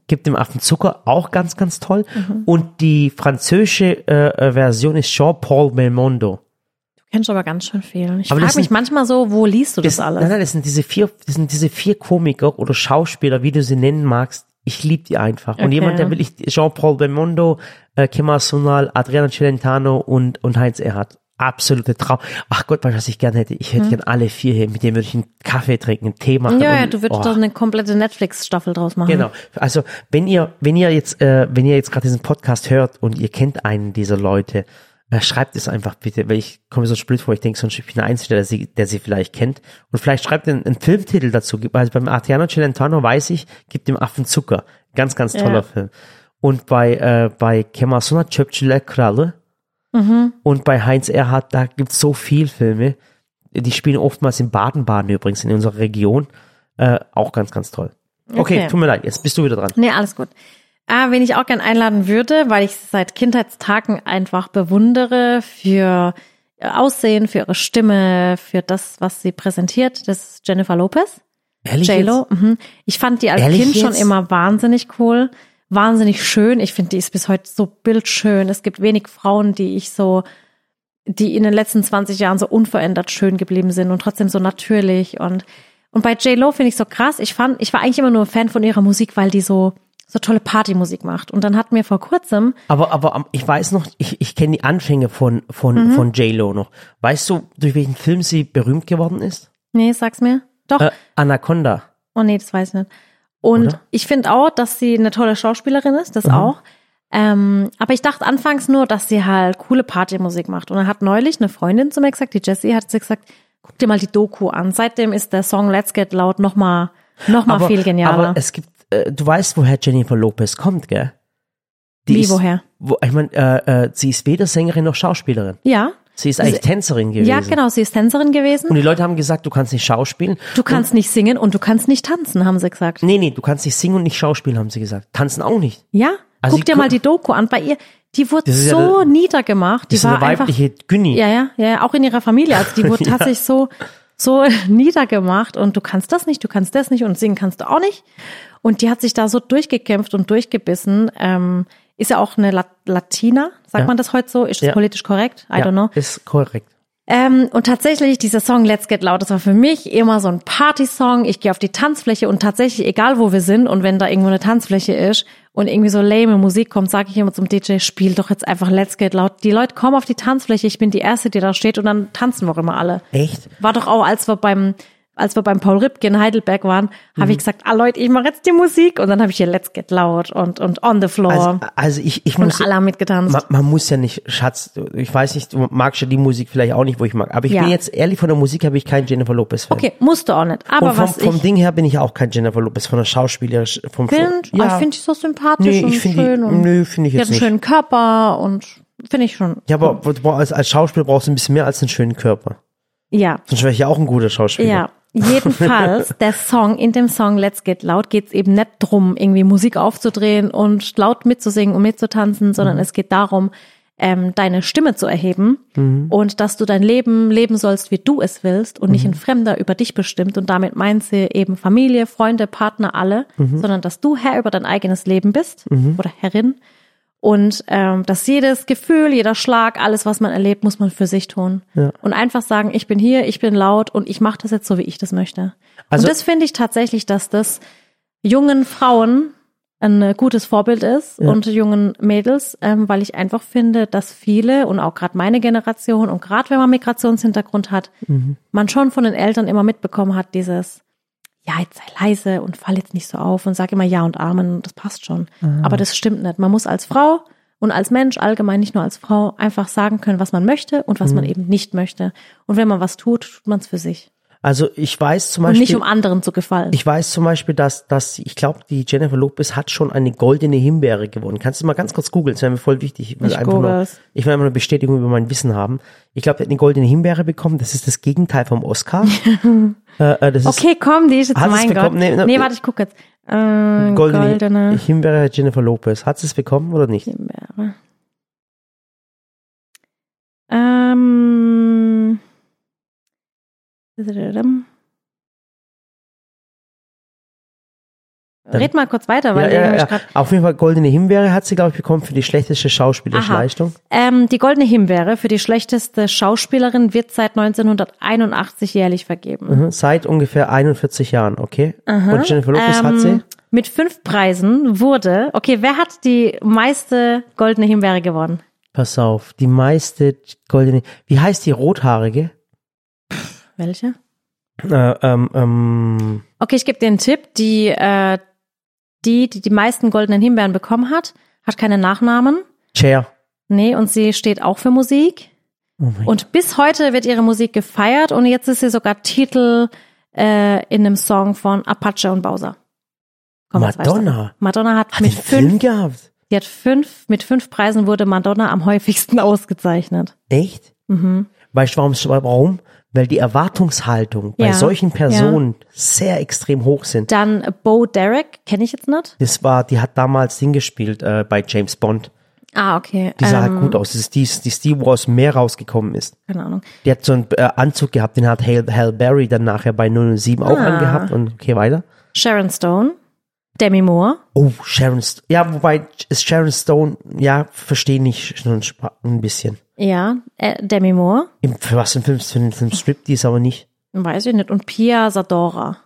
Gibt dem Affen Zucker, auch ganz, ganz toll. Und die französische äh, äh, Version ist Jean-Paul Belmondo. Du kennst aber ganz schön viel. Ich frage mich manchmal so, wo liest du das, Das, alles? nein, nein, das sind diese vier, das sind diese vier Komiker oder Schauspieler, wie du sie nennen magst. Ich liebe die einfach. Und Okay. jemand, der will ich, Jean-Paul Belmondo, äh, Kemal Sunal, Adriano Celentano und, und Heinz Erhardt. Absolute Traum. Ach Gott, was ich gerne hätte? Ich hätte gern alle vier hier, mit denen würde ich einen Kaffee trinken, einen Tee machen. Hm. ja, und, ja, du würdest oh. doch eine komplette Netflix-Staffel draus machen. Genau. Also wenn ihr, wenn ihr jetzt, äh, wenn ihr jetzt gerade diesen Podcast hört und ihr kennt einen dieser Leute, äh, schreibt es einfach bitte, weil ich komme so blöd vor, ich denke sonst ich bin der Einzige, der sie, der sie vielleicht kennt. Und vielleicht schreibt einen, einen Filmtitel dazu. Also beim Adriano Celentano weiß ich, gibt dem Affen Zucker. Ganz, ganz toller Ja. Film. Und bei, äh, bei Kemal Çöpçüler Kralı Mhm. und bei Heinz Erhardt, da gibt's so viel Filme. Die spielen oftmals in Baden-Baden übrigens, in unserer Region. Äh, auch ganz, ganz toll. Okay, Okay. tut mir leid, jetzt bist du wieder dran. Nee, alles gut. Ah, wen ich auch gern einladen würde, weil ich sie seit Kindheitstagen einfach bewundere für ihr Aussehen, für ihre Stimme, für das, was sie präsentiert, das ist Jennifer Lopez. Ehrlich J-Lo. Mhm. Ich fand die als Ehrlich Kind schon jetzt? immer wahnsinnig cool, wahnsinnig schön. Ich finde, die ist bis heute so bildschön. Es gibt wenig Frauen, die ich so, die in den letzten 20 Jahren so unverändert schön geblieben sind und trotzdem so natürlich. Und, und bei J-Lo finde ich so krass. Ich fand, ich war eigentlich immer nur Fan von ihrer Musik, weil die so, so tolle Partymusik macht. Und dann hat mir vor kurzem, Aber, aber ich weiß noch, ich, ich kenne die Anfänge von, von, Mhm. von J-Lo noch. Weißt du, durch welchen Film sie berühmt geworden ist? nee, sag's mir. Doch. Äh, Anaconda. Oh nee, das weiß ich nicht. Und Oder? ich finde auch, dass sie eine tolle Schauspielerin ist, das auch. Ähm, aber ich dachte anfangs nur, dass sie halt coole Partymusik macht. Und dann hat neulich eine Freundin zu mir gesagt, die Jessie hat sie gesagt, guck dir mal die Doku an. Seitdem ist der Song Let's Get Loud noch mal, noch mal viel genialer. Aber es gibt, äh, du weißt, woher Jennifer Lopez kommt, gell? Die Wie, ist, woher? Wo, ich meine, äh, äh, sie ist weder Sängerin noch Schauspielerin. ja. Sie ist eigentlich Sie- Tänzerin gewesen. Ja, genau, sie ist Tänzerin gewesen. Und die Leute haben gesagt, du kannst nicht schauspielen. Du kannst nicht singen und du kannst nicht tanzen, haben sie gesagt. Nee, nee, du kannst nicht singen und nicht schauspielen, haben sie gesagt. Tanzen auch nicht. Ja? Also Guck dir mal die Doku an. Bei ihr, die wurde ist ja so eine- niedergemacht. Die Das ist war eine einfach weibliche Günni. Ja, ja, ja, ja, auch in ihrer Familie. Also die wurde [LAUGHS] Ja. tatsächlich so, so [LAUGHS] niedergemacht und du kannst das nicht, du kannst das nicht und singen kannst du auch nicht. Und die hat sich da so durchgekämpft und durchgebissen. Ähm, ist ja auch eine Lat Latina, sagt Ja. man das heute so? Ist das Ja. politisch korrekt? I ja, don't know. Ist korrekt. Ähm, und tatsächlich, dieser Song Let's Get Loud, das war für mich immer so ein Party-Song. Ich gehe auf die Tanzfläche und tatsächlich, egal wo wir sind und wenn da irgendwo eine Tanzfläche ist und irgendwie so lame Musik kommt, sage ich immer zum DJ, spiel doch jetzt einfach Let's Get Loud. Die Leute kommen auf die Tanzfläche, ich bin die Erste, die da steht und dann tanzen wir auch immer alle. Echt? War doch auch, als wir beim als wir beim Paul Ripke in Heidelberg waren, habe Mhm. ich gesagt, ah Leute, ich mache jetzt die Musik und dann habe ich hier Let's Get Loud und und On the Floor Also, also ich, ich muss. und alle mitgetanzt. Man, man muss ja nicht, Schatz, ich weiß nicht, du magst ja die Musik vielleicht auch nicht, wo ich mag. Aber ich Ja. bin jetzt ehrlich, von der Musik habe ich kein Jennifer Lopez-Fan. okay, musst du auch nicht. Aber Und vom, was vom ich Ding her bin ich auch kein Jennifer Lopez, von der Schauspieler, vom finde, ja. ich finde die so sympathisch Nee, und finde die- schön und nö, finde ich die jetzt hat einen nicht. schönen Körper und finde ich schon. Ja, aber als, als Schauspieler brauchst du ein bisschen mehr als einen schönen Körper. Ja, Sonst wäre ich ja auch ein guter Schauspieler. ja. Jedenfalls, der Song, in dem Song Let's Get Loud geht es eben nicht drum, irgendwie Musik aufzudrehen und laut mitzusingen und mitzutanzen, sondern Mhm. es geht darum, ähm, deine Stimme zu erheben und dass du dein Leben leben sollst, wie du es willst und nicht ein Fremder über dich bestimmt. Und damit meint sie eben Familie, Freunde, Partner, alle, sondern dass du Herr über dein eigenes Leben bist oder Herrin und ähm, dass jedes Gefühl, jeder Schlag, alles, was man erlebt, muss man für sich tun. Ja. Und einfach sagen, ich bin hier, ich bin laut und ich mache das jetzt so, wie ich das möchte. Also- und das finde ich tatsächlich, dass das jungen Frauen ein äh, gutes Vorbild ist Ja. und jungen Mädels, ähm, weil ich einfach finde, dass viele und auch gerade meine Generation und gerade wenn man Migrationshintergrund hat, Mhm. man schon von den Eltern immer mitbekommen hat, dieses ja, jetzt sei leise und fall jetzt nicht so auf und sag immer Ja und Amen und das passt schon. Aber das stimmt nicht. Man muss als Frau und als Mensch allgemein, nicht nur als Frau, einfach sagen können, was man möchte und was man Mhm. eben nicht möchte. Und wenn man was tut, tut man es für sich. Also ich weiß zum Und Beispiel, nicht um anderen zu gefallen. ich weiß zum Beispiel, dass, dass ich glaube, die Jennifer Lopez hat schon eine goldene Himbeere gewonnen. Kannst du mal ganz kurz googeln? Das wäre mir voll wichtig. Ich will, Ich einfach nur, ich will einfach eine Bestätigung über mein Wissen haben. Ich glaube, die hat eine goldene Himbeere bekommen. Das ist das Gegenteil vom Oscar. [LAUGHS] äh, äh, ist okay, komm, die ist jetzt mein Gott. bekommen? Nee, Nee, ne- warte, ich gucke jetzt. Äh, goldene, goldene Himbeere Jennifer Lopez. Hat sie es bekommen oder nicht? Himbeere. Ähm. Red mal kurz weiter, weil Ja, ja, ja. grad, Auf jeden Fall goldene Himbeere hat sie, glaube ich, bekommen für die schlechteste schauspielerische Aha. Leistung. ähm, die Goldene Himbeere für die schlechteste Schauspielerin wird seit 1981 jährlich vergeben. Mhm. Seit ungefähr 41 Jahren, okay? Und Jennifer Lopez hat sie? Ähm, mit fünf Preisen wurde, okay, wer hat die meiste Goldene Himbeere gewonnen? Pass auf, die meiste goldene, wie heißt die rothaarige? Welche? Äh, ähm, ähm, Okay, ich gebe dir einen Tipp. Die, äh, die, die die meisten goldenen Himbeeren bekommen hat, hat keine Nachnamen. Cher. Nee, und sie steht auch für Musik. Oh Und bis heute wird ihre Musik gefeiert und jetzt ist sie sogar Titel äh, in einem Song von Apache und Bowser. Komm. Madonna. Madonna hat Hat mit fünf, gehabt? die hat fünf, mit fünf Preisen wurde Madonna am häufigsten [LAUGHS] ausgezeichnet. Echt? Mhm. Weißt du, warum, warum? Weil die Erwartungshaltung bei Ja, solchen Personen sehr extrem hoch sind. Dann Bo Derek, kenne ich jetzt nicht. Das war, die hat damals Ding gespielt äh, bei James Bond. Ah, okay. Die sah ähm, halt gut aus. Das ist die, die Steve, wo aus dem Meer rausgekommen ist. Keine Ahnung. Die hat so einen äh, Anzug gehabt, den hat Hal, Hal Berry dann nachher bei 007 auch Ah. angehabt. Und okay, weiter. Sharon Stone, Demi Moore, Oh, Sharon Stone. Ja, wobei ist Sharon Stone, ja, verstehe ich schon ein bisschen. Ja, äh, Demi Moore, Im, für was für ein Film, für den Film Striptease aber nicht. weiß ich nicht, und Pia Sadora.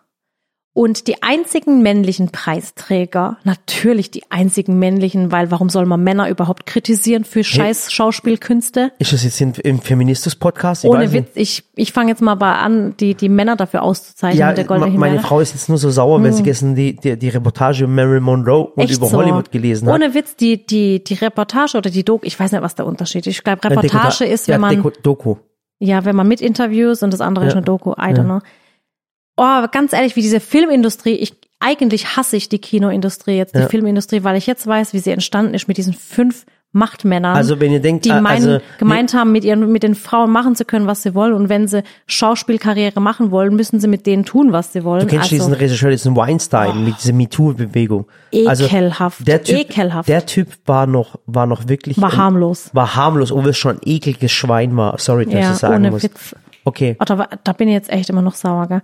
Und die einzigen männlichen Preisträger, natürlich die einzigen männlichen, weil warum soll man Männer überhaupt kritisieren für scheiß Schauspielkünste? Ist das jetzt im, Feministus-Podcast? Ohne. Witz, ich, ich fange jetzt mal bei an, die, die Männer dafür auszuzeichnen Ja, mit der goldenen meine. Frau ist jetzt nur so sauer, weil sie gestern die, die, die Reportage über Marilyn Monroe und Echt über so. Hollywood gelesen hat. Ohne Witz, die, die, die Reportage oder die Doku, ich weiß nicht, was der Unterschied ist. Ich glaube, Reportage Dekota- ist, ja, wenn man, Deko- Doku. ja, wenn man mit Interviews und das andere ist Ja. eine Doku, I don't know. Oh, aber ganz ehrlich, wie diese Filmindustrie, ich, eigentlich hasse ich die Kinoindustrie jetzt, die Ja. Filmindustrie, weil ich jetzt weiß, wie sie entstanden ist mit diesen fünf Machtmännern. Also wenn ihr denkt, die äh, meinen, also, gemeint haben, mit ihren, mit den Frauen machen zu können, was sie wollen. Und wenn sie Schauspielkarriere machen wollen, müssen sie mit denen tun, was sie wollen. Du kennst also, diesen Regisseur, diesen Weinstein mit dieser MeToo-Bewegung. Ekelhaft, der typ, ekelhaft. Der Typ war noch, war noch wirklich. war ein- harmlos. War harmlos, obwohl es schon ein ekliges Schwein war. Sorry, dass ich Ja, das sagen ohne muss. Witz. Okay. Oh, da, da bin ich jetzt echt immer noch sauer, gell?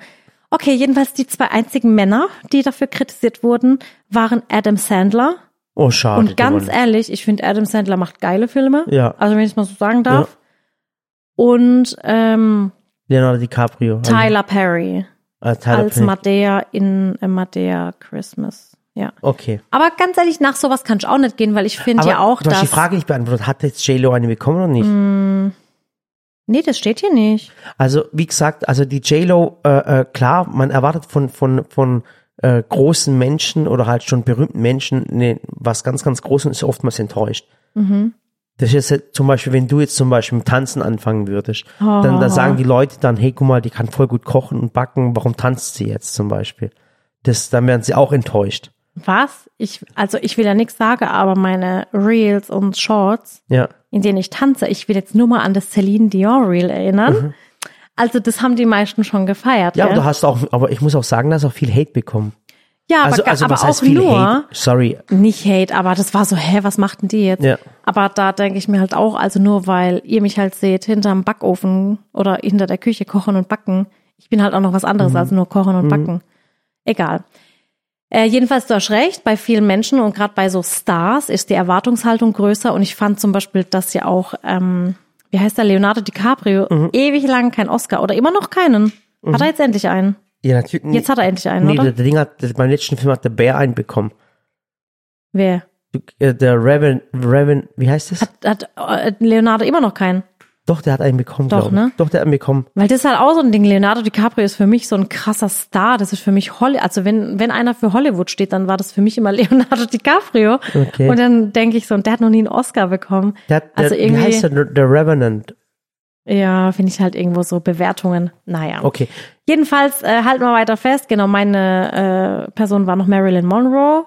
Okay, jedenfalls die zwei einzigen Männer, die dafür kritisiert wurden, waren Adam Sandler. Oh, schade. Und ganz ehrlich, ich finde Adam Sandler macht geile Filme. Ja. Also wenn ich es mal so sagen darf. Und ähm, Leonardo DiCaprio. Tyler Perry Äh, Tyler als Perry. Madea in äh, Madea Christmas. Ja. Okay. Aber ganz ehrlich, nach sowas kann ich auch nicht gehen, weil ich finde ja auch, du hast dass. die Frage nicht beantwortet. Hat jetzt J-Lo eine bekommen oder nicht? Nee, das steht hier nicht. Also, wie gesagt, also die J-Lo, äh, äh, klar, man erwartet von, von, von äh, großen Menschen oder halt schon berühmten Menschen ne, was ganz, ganz Großes und ist oftmals enttäuscht. Mhm. Das ist jetzt zum Beispiel, wenn du jetzt zum Beispiel mit Tanzen anfangen würdest, dann da sagen die Leute dann, hey, guck mal, die kann voll gut kochen und backen, warum tanzt sie jetzt zum Beispiel? Das, dann werden sie auch enttäuscht. Was? Ich, also ich will ja nichts sagen, aber meine Reels und Shorts, Ja. In denen ich tanze, ich will jetzt nur mal an das Celine Dion Reel erinnern. Also das haben die meisten schon gefeiert. Mhm. Ja, aber du hast auch, aber ich muss auch sagen, du hast auch viel Hate bekommen. Ja, aber, also, also aber was auch heißt viel nur, Hate? Sorry. nicht Hate, aber das war so, hä, was macht denn die jetzt? Ja. Aber da denke ich mir halt auch, also nur weil ihr mich halt seht hinterm Backofen oder hinter der Küche kochen und backen, ich bin halt auch noch was anderes als nur kochen und backen. Egal. Äh, jedenfalls, du hast recht, bei vielen Menschen und gerade bei so Stars ist die Erwartungshaltung größer und ich fand zum Beispiel, dass ja auch, ähm, wie heißt der, Leonardo DiCaprio, ewig lang kein Oscar oder immer noch keinen. Hat er jetzt endlich einen? Ja, natürlich. Jetzt hat er endlich einen, nee, oder? der, Ding hat, beim letzten Film hat der Bär einen bekommen. Wer? Äh, Der Reven, Reven, wie heißt das? Hat, hat äh, Leonardo immer noch keinen? Doch, der hat einen bekommen, Doch, ne? Doch, der hat einen bekommen. Weil das ist halt auch so ein Ding. Leonardo DiCaprio ist für mich so ein krasser Star. Das ist für mich Hollywood. Also wenn, wenn einer für Hollywood steht, dann war das für mich immer [LAUGHS] Leonardo DiCaprio. Okay. Und dann denke ich so, und der hat noch nie einen Oscar bekommen. Der, hat- der, Also wie irgendwie- heißt der? Der Revenant. Ja, finde ich halt irgendwo so Bewertungen. Naja. Okay. Jedenfalls äh, halten wir weiter fest. Genau, meine äh, Person war noch Marilyn Monroe.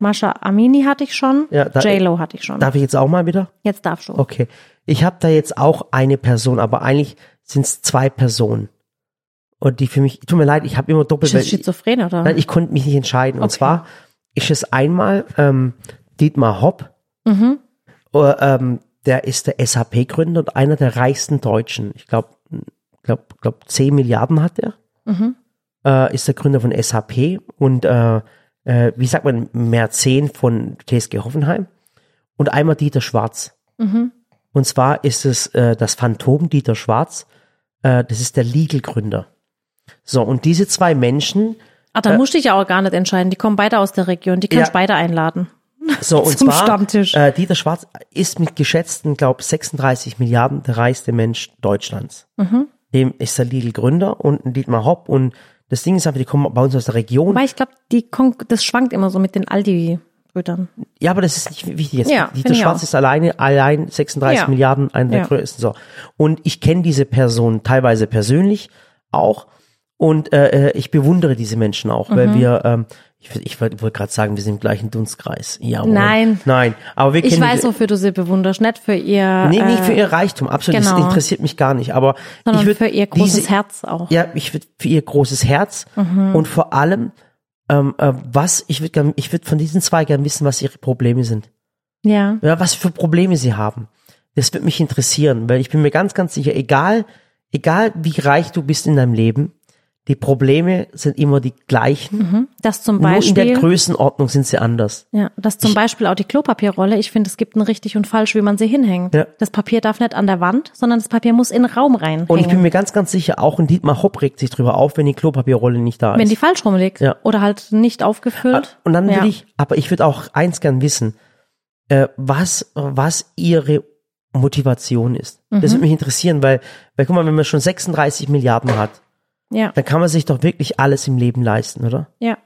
Masha Amini hatte ich schon. Ja, J-Lo hatte ich schon. Darf ich jetzt auch mal wieder? Jetzt darf schon. Okay. Ich habe da jetzt auch eine Person, aber eigentlich sind es zwei Personen. Und die für mich, tut mir leid, ich habe immer doppelt. Ist schizophren oder? nein, ich konnte mich nicht entscheiden. Und Okay. zwar ist es einmal ähm, Dietmar Hopp, mhm. äh, ähm, der ist der SAP-Gründer und einer der reichsten Deutschen. Ich glaube, glaub, glaub 10 Milliarden hat er. Mhm. Äh, ist der Gründer von SAP und äh, äh, wie sagt man, Mäzen von TSG Hoffenheim. Und einmal Dieter Schwarz. Mhm. Und zwar ist es äh, das Phantom Dieter Schwarz. Äh, das ist der Legal-Gründer. So, und diese zwei Menschen, Ah, da musste ich ja auch gar nicht entscheiden. Die kommen beide aus der Region. Die kannst Ja. beide einladen. so [LAUGHS] und Zum zwar, Stammtisch. Äh, Dieter Schwarz ist mit geschätzten, glaube 36 Milliarden der reichste Mensch Deutschlands. Mhm. Dem ist der Lidl-Gründer und ein Dietmar Hopp. Und das Ding ist einfach, die kommen bei uns aus der Region. Wobei ich glaube, das schwankt immer so mit den Aldi-Brüdern. Ja, aber das ist nicht wichtig jetzt. Ja, Dieter ich Schwarz ist alleine, allein 36 Ja. Milliarden, einer der Ja. größten. So. Und ich kenne diese Person teilweise persönlich auch. Und äh, äh, ich bewundere diese Menschen auch, Mhm. weil wir, ähm, ich, ich wollte gerade sagen, wir sind im gleichen Dunstkreis. Ja, Nein. Nein, aber wir Ich kennen weiß, die, wofür du sie bewunderst, nicht für ihr, Nee, nicht für äh, ihr Reichtum, absolut. Das genau. interessiert mich gar nicht. Aber sondern ich würd für ihr großes diese, Herz auch. Ja, ich würde für ihr großes Herz Mhm. und vor allem, ähm, äh, was, ich würde ich würd von diesen zwei gern wissen, was ihre Probleme sind. Ja. Ja, was für Probleme sie haben. Das wird mich interessieren, weil ich bin mir ganz, ganz sicher, egal, egal wie reich du bist in deinem Leben, die Probleme sind immer die gleichen. Das zum Nur in der Beispiel, Größenordnung sind sie anders. ja, das zum Beispiel auch die Klopapierrolle. Ich finde, es gibt ein richtig und falsch, wie man sie hinhängt. Ja. Das Papier darf nicht an der Wand, sondern das Papier muss in den Raum rein. Und ich bin mir ganz, ganz sicher, auch ein Dietmar Hopp regt sich drüber auf, wenn die Klopapierrolle nicht da wenn ist. die falsch rumliegt Ja. oder halt nicht aufgefüllt. Und dann will ja. ich, aber ich würde auch eins gern wissen, äh, was, was ihre Motivation ist. Das Mhm. würde mich interessieren, weil, weil guck mal, wenn man schon 36 Milliarden hat, Ja, dann kann man sich doch wirklich alles im Leben leisten, oder? ja.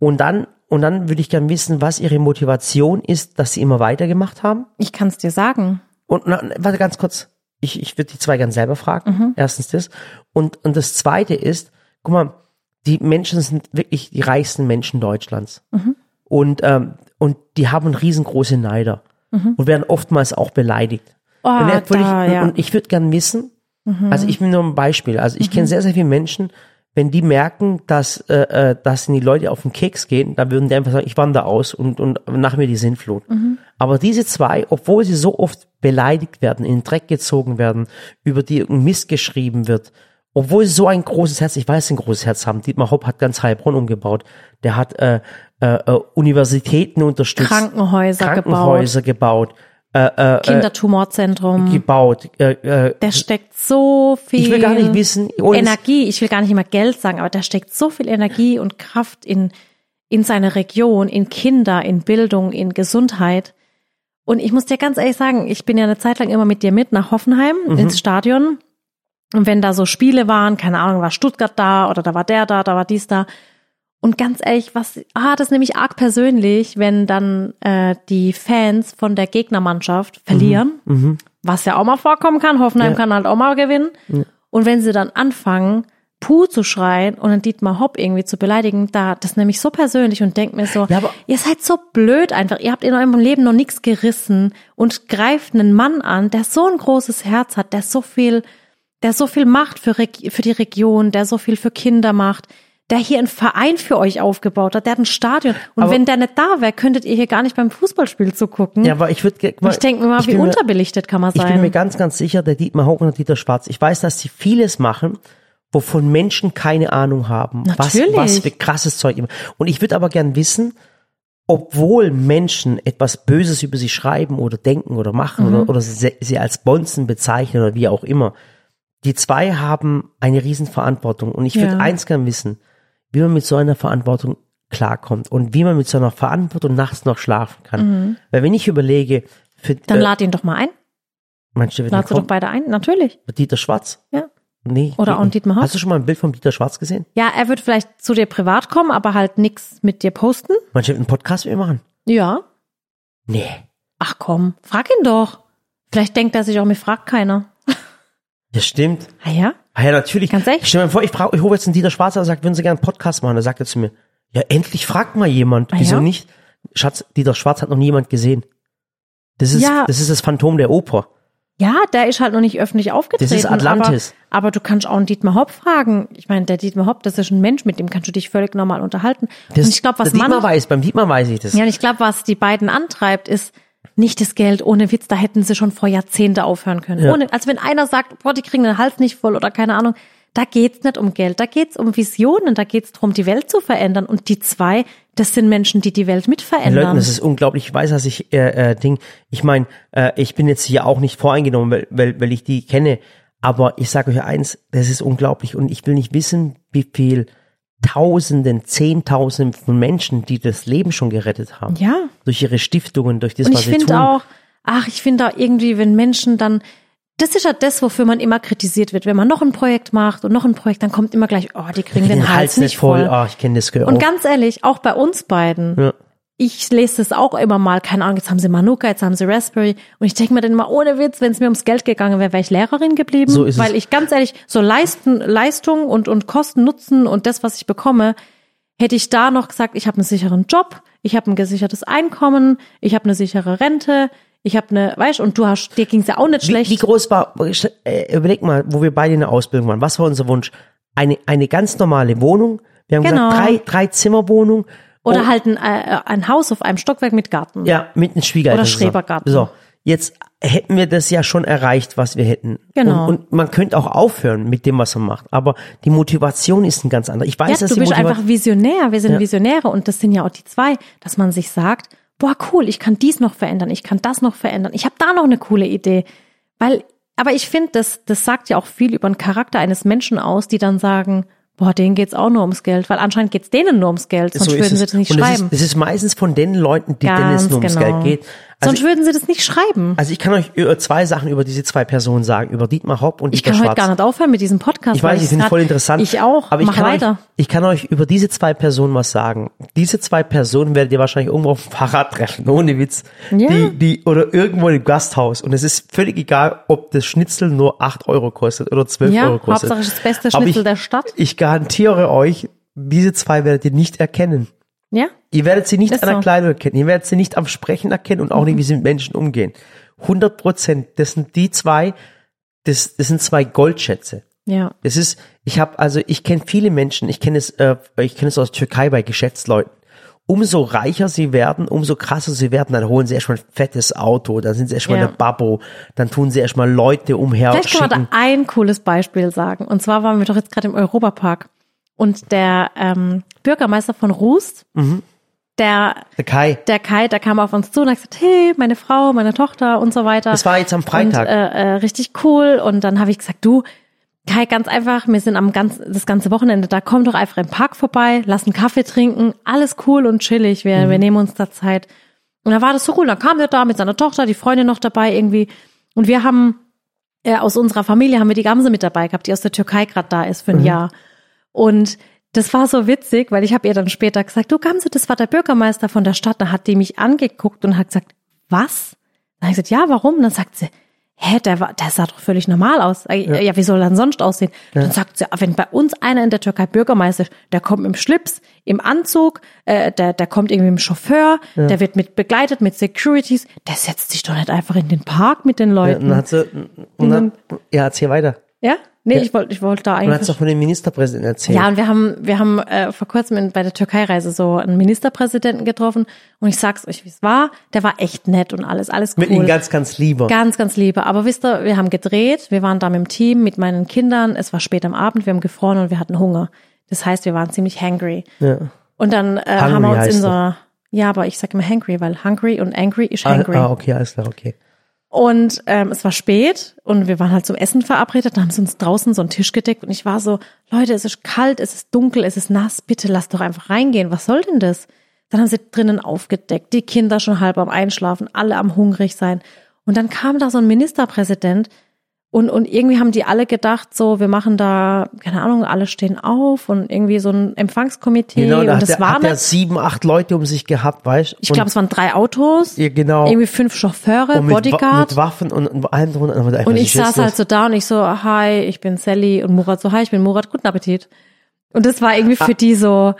Und dann, und dann würde ich gern wissen, was ihre Motivation ist, dass sie immer weitergemacht haben. Ich kann es dir sagen. Und na, warte ganz kurz, ich, ich würde die zwei gern selber fragen. Mhm. Erstens das. Und, und das zweite ist, guck mal, die Menschen sind wirklich die reichsten Menschen Deutschlands. Mhm. Und, ähm, und die haben riesengroße Neider und werden oftmals auch beleidigt. Oh, und, da, ich, ja. Mhm. und ich würde gern wissen, also ich bin nur ein Beispiel, also ich kenne sehr, sehr viele Menschen, wenn die merken, dass, äh, äh, dass die Leute auf den Keks gehen, dann würden die einfach sagen, ich wandere aus und, und nach mir die Sintflut. Aber diese zwei, obwohl sie so oft beleidigt werden, in den Dreck gezogen werden, über die irgendein Mist geschrieben wird, obwohl sie so ein großes Herz, ich weiß, sie ein großes Herz haben. Dietmar Hopp hat ganz Heilbronn umgebaut. Der hat äh, äh, äh, Universitäten unterstützt, Krankenhäuser, Krankenhäuser gebaut, äh, äh, gebaut, Kindertumorzentrum. gebaut. Äh, äh, Der steckt so viel ich will gar nicht wissen, Energie. Ich will gar nicht immer Geld sagen, aber der steckt so viel Energie und Kraft in in seine Region, in Kinder, in Bildung, in Gesundheit. Und ich muss dir ganz ehrlich sagen, ich bin ja eine Zeit lang immer mit dir mit nach Hoffenheim Mhm. ins Stadion. Und wenn da so Spiele waren, keine Ahnung, war Stuttgart da oder da war der da, da war dies da. Und ganz ehrlich, was, ah, das ist nämlich arg persönlich, wenn dann äh, die Fans von der Gegnermannschaft verlieren, was ja auch mal vorkommen kann. Hoffenheim Ja. kann halt auch mal gewinnen. Und wenn sie dann anfangen, Puh zu schreien und dann Dietmar Hopp irgendwie zu beleidigen, da, das nehme ich so persönlich und denke mir so, Ja, aber- ihr seid so blöd einfach. Ihr habt in eurem Leben noch nichts gerissen und greift einen Mann an, der so ein großes Herz hat, der so viel, der so viel macht für, für die Region, der so viel für Kinder macht, der hier einen Verein für euch aufgebaut hat, der hat ein Stadion. Und Aber- wenn der nicht da wäre, könntet ihr hier gar nicht beim Fußballspiel zugucken. Ja, aber ich würde ich denke mir mal, wie mir- unterbelichtet kann man Ich bin mir sein. ganz, ganz sicher, der Dietmar Hock und der Dieter Schwarz, ich weiß, dass sie vieles machen, wovon Menschen keine Ahnung haben, was, Natürlich. was für krasses Zeug immer. Und ich würde aber gern wissen, obwohl Menschen etwas Böses über sie schreiben oder denken oder machen Mhm. oder, oder sie, sie als Bonzen bezeichnen oder wie auch immer, die zwei haben eine Riesenverantwortung. Und ich würde Ja. eins gern wissen, wie man mit so einer Verantwortung klarkommt und wie man mit so einer Verantwortung nachts noch schlafen kann. Weil wenn ich überlege, für, Mhm. Dann äh, lad ihn doch mal ein. meinst du, du kommen? doch beide ein, natürlich. Dieter Schwarz? Ja. Nee. Oder auch. Dietmar Hopp? Hast du schon mal ein Bild von Dieter Schwarz gesehen? Ja, er wird vielleicht zu dir privat kommen, aber halt nix mit dir posten. Manche einen Podcast mit mir machen? Ja. Nee. Ach komm, frag ihn doch. Vielleicht denkt er sich auch, mir fragt keiner. Das stimmt. Ah ja? Ah ja, natürlich. Ganz echt? Stell dir mal vor, ich, frage, ich rufe jetzt einen Dieter Schwarz an und sage, würden Sie gerne einen Podcast machen? Da sagt er zu mir, ja, endlich fragt mal jemand. Ah Wieso ja? nicht? Schatz, Dieter Schwarz hat noch niemand gesehen. Das ist, Ja. das ist das Phantom der Oper. Ja, der ist halt noch nicht öffentlich aufgetreten. Das ist Atlantis. Aber, aber du kannst auch einen Dietmar Hopp fragen. Ich meine, der Dietmar Hopp, das ist ein Mensch, mit dem kannst du dich völlig normal unterhalten. Das, Und ich glaube, was der Dietmar man, weiß, beim Dietmar weiß ich das. ja, und ich glaube, was die beiden antreibt, ist nicht das Geld. Ohne Witz, da hätten sie schon vor Jahrzehnte aufhören können. Ja. Ohne, als wenn einer sagt, boah, die kriegen den Hals nicht voll oder keine Ahnung. Da geht's nicht um Geld, da geht's um Visionen, da geht's darum, die Welt zu verändern. Und die zwei, das sind Menschen, die die Welt Leuten, mitverändern. das ist unglaublich. Ich weiß, dass ich äh, äh, Ding. Ich meine, äh, ich bin jetzt hier auch nicht voreingenommen, weil, weil, weil ich die kenne. Aber ich sage euch eins, das ist unglaublich. Und ich will nicht wissen, wie viel Tausenden, Zehntausenden von Menschen, die das Leben schon gerettet haben. ja. Durch ihre Stiftungen, durch das, Und was ich sie tun. finde auch, ach, ich finde auch irgendwie, wenn Menschen dann, das ist ja das, wofür man immer kritisiert wird. Wenn man noch ein Projekt macht und noch ein Projekt, dann kommt immer gleich, oh, die kriegen den, Hals nicht voll. Ah, ich kenne das gehört. Und ganz ehrlich, auch bei uns beiden. Ja. Ich lese das auch immer mal, keine Ahnung, jetzt haben sie Manuka, jetzt haben sie Raspberry. Und ich denke mir dann immer, ohne Witz, wenn es mir ums Geld gegangen wäre, wäre ich Lehrerin geblieben. So ist es. weil ich ganz ehrlich, so Leisten, Leistung und, und Kosten, Nutzen und das, was ich bekomme, hätte ich da noch gesagt, ich habe einen sicheren Job, ich habe ein gesichertes Einkommen, ich habe eine sichere Rente, ich habe eine, weißt und du hast, dir ging's ja auch nicht wie, schlecht. wie groß war, äh, überleg mal, wo wir beide in der Ausbildung waren. Was war unser Wunsch? Eine, eine ganz normale Wohnung. Wir haben Genau. gesagt, drei, drei Zimmerwohnung. Oder Oh, halt ein, äh, ein Haus auf einem Stockwerk mit Garten. Ja, mit einem Schwiegereltern. Oder. Schrebergarten. So, jetzt hätten wir das ja schon erreicht, was wir hätten. Genau. Und, und man könnte auch aufhören mit dem, was man macht. Aber die Motivation ist ein ganz anderer. Ich weiß, Ja, dass du bist einfach Visionär. Wir sind Ja. Visionäre und das sind ja auch die zwei, dass man sich sagt, boah, cool, ich kann dies noch verändern, ich kann das noch verändern, ich habe da noch eine coole Idee. Weil, aber ich finde, das, das sagt ja auch viel über den Charakter eines Menschen aus, die dann sagen, boah, denen geht's auch nur ums Geld, weil anscheinend geht's denen nur ums Geld, sonst so würden es. sie das nicht und schreiben. Das ist, das ist meistens von den Leuten, die denen es Ganz nur ums genau. Geld geht. Also, sonst würden sie das nicht schreiben. also ich kann euch zwei Sachen über diese zwei Personen sagen, über Dietmar Hopp und Ich Dieter kann Schwarz. heute gar nicht aufhören mit diesem Podcast. Ich weiß, die sind grad- voll interessant. Ich auch. Aber ich Mach kann, weiter. euch, ich kann euch über diese zwei Personen was sagen. Diese zwei Personen werdet ihr wahrscheinlich irgendwo auf dem Fahrrad treffen, ohne Witz. Ja. Die, die, oder irgendwo im Gasthaus. Und es ist völlig egal, ob das Schnitzel nur 8 Euro kostet oder 12 Ja, Euro kostet. Hauptsache das beste Schnitzel ich, der Stadt. Ich garantiere euch, diese zwei werdet ihr nicht erkennen. Ja? Ihr werdet sie nicht Ist an der so. Mhm. Kleidung erkennen. Ihr werdet sie nicht am Sprechen erkennen und auch nicht, wie sie mit Menschen umgehen. 100 Prozent. Das sind die zwei, das, das sind zwei Goldschätze. Ja. Es ist, ich habe also, ich kenne viele Menschen, ich kenne es, äh, ich kenne es aus der Türkei bei Geschäftsleuten. Umso reicher sie werden, umso krasser sie werden, dann holen sie erstmal ein fettes Auto, dann sind sie erstmal Ja. eine Babbo, dann tun sie erstmal Leute umher Vielleicht kann man da ein cooles Beispiel sagen. Und zwar waren wir doch jetzt gerade im Europapark. Und der ähm, Bürgermeister von Rust, Mhm. der, Der Kai, der Kai, der kam auf uns zu und hat gesagt, hey, meine Frau, meine Tochter und so weiter. das war jetzt am Freitag. Und, äh, äh, richtig cool. Und dann habe ich gesagt, du, Kai, ganz einfach, wir sind am ganz, das ganze Wochenende da, komm doch einfach im Park vorbei, lass einen Kaffee trinken, alles cool und chillig, wir, Mhm. wir nehmen uns da Zeit. Und da war das so cool, dann kam der da mit seiner Tochter, die Freundin noch dabei irgendwie. Und wir haben, äh, aus unserer Familie haben wir die Gamse mit dabei gehabt, die aus der Türkei gerade da ist für Mhm. ein Jahr. Und das war so witzig, weil ich habe ihr dann später gesagt, du Gamse, das war der Bürgermeister von der Stadt. Da hat die mich angeguckt und hat gesagt, was? Dann habe ich gesagt, ja, warum? Und dann sagt sie, hä, der, war, der sah doch völlig normal aus. Ja, ja wie soll er denn sonst aussehen? Dann sagt sie, wenn bei uns einer in der Türkei Bürgermeister ist, der kommt im Schlips, im Anzug, äh, der, der kommt irgendwie dem Chauffeur, der wird mit begleitet, mit Securities, der setzt sich doch nicht einfach in den Park mit den Ja, und Leuten. dann hat sie, und dann, ja, erzähl weiter. Ja? Nee, Ja. ich wollte ich wollte da Du eigentlich. hast doch von dem Ministerpräsidenten erzählt. Ja, und wir haben, wir haben äh, vor kurzem in, bei der Türkei-Reise so einen Ministerpräsidenten getroffen und ich sag's euch, wie es war. Der war echt nett und alles, alles cool. Mit ihm ganz, ganz lieber. Ganz, ganz liebe. Aber wisst ihr, wir haben gedreht, wir waren da mit dem Team, mit meinen Kindern, es war spät am Abend, wir haben gefroren und wir hatten Hunger. Das heißt, wir waren ziemlich hangry. Ja. Und dann äh, haben wir uns in so, das. ja, aber ich sag immer hangry, weil hungry und angry ist Ah, hangry. ah, okay, alles klar, okay. Und ähm, es war spät und wir waren halt zum Essen verabredet, dann haben sie uns draußen so einen Tisch gedeckt und ich war so, Leute, es ist kalt, es ist dunkel, es ist nass, bitte lasst doch einfach reingehen, was soll denn das? Dann haben sie drinnen aufgedeckt, die Kinder schon halb am Einschlafen, alle am hungrig sein. Und dann kam da so ein Ministerpräsident und, und irgendwie haben die alle gedacht, so, wir machen da, keine Ahnung, alle stehen auf und irgendwie so ein Empfangskomitee Genau, da und das der, war hat der sieben, acht Leute um sich gehabt, weißt ich glaube, es waren drei Autos, ja, genau. irgendwie fünf Chauffeure, und mit, Bodyguard. mit Waffen und, und allem drunter. Und, Und ich saß halt so da und ich so, hi, ich bin Sally und Murat so, hi, ich bin Murat, guten Appetit. Und das war irgendwie Ah. für die so,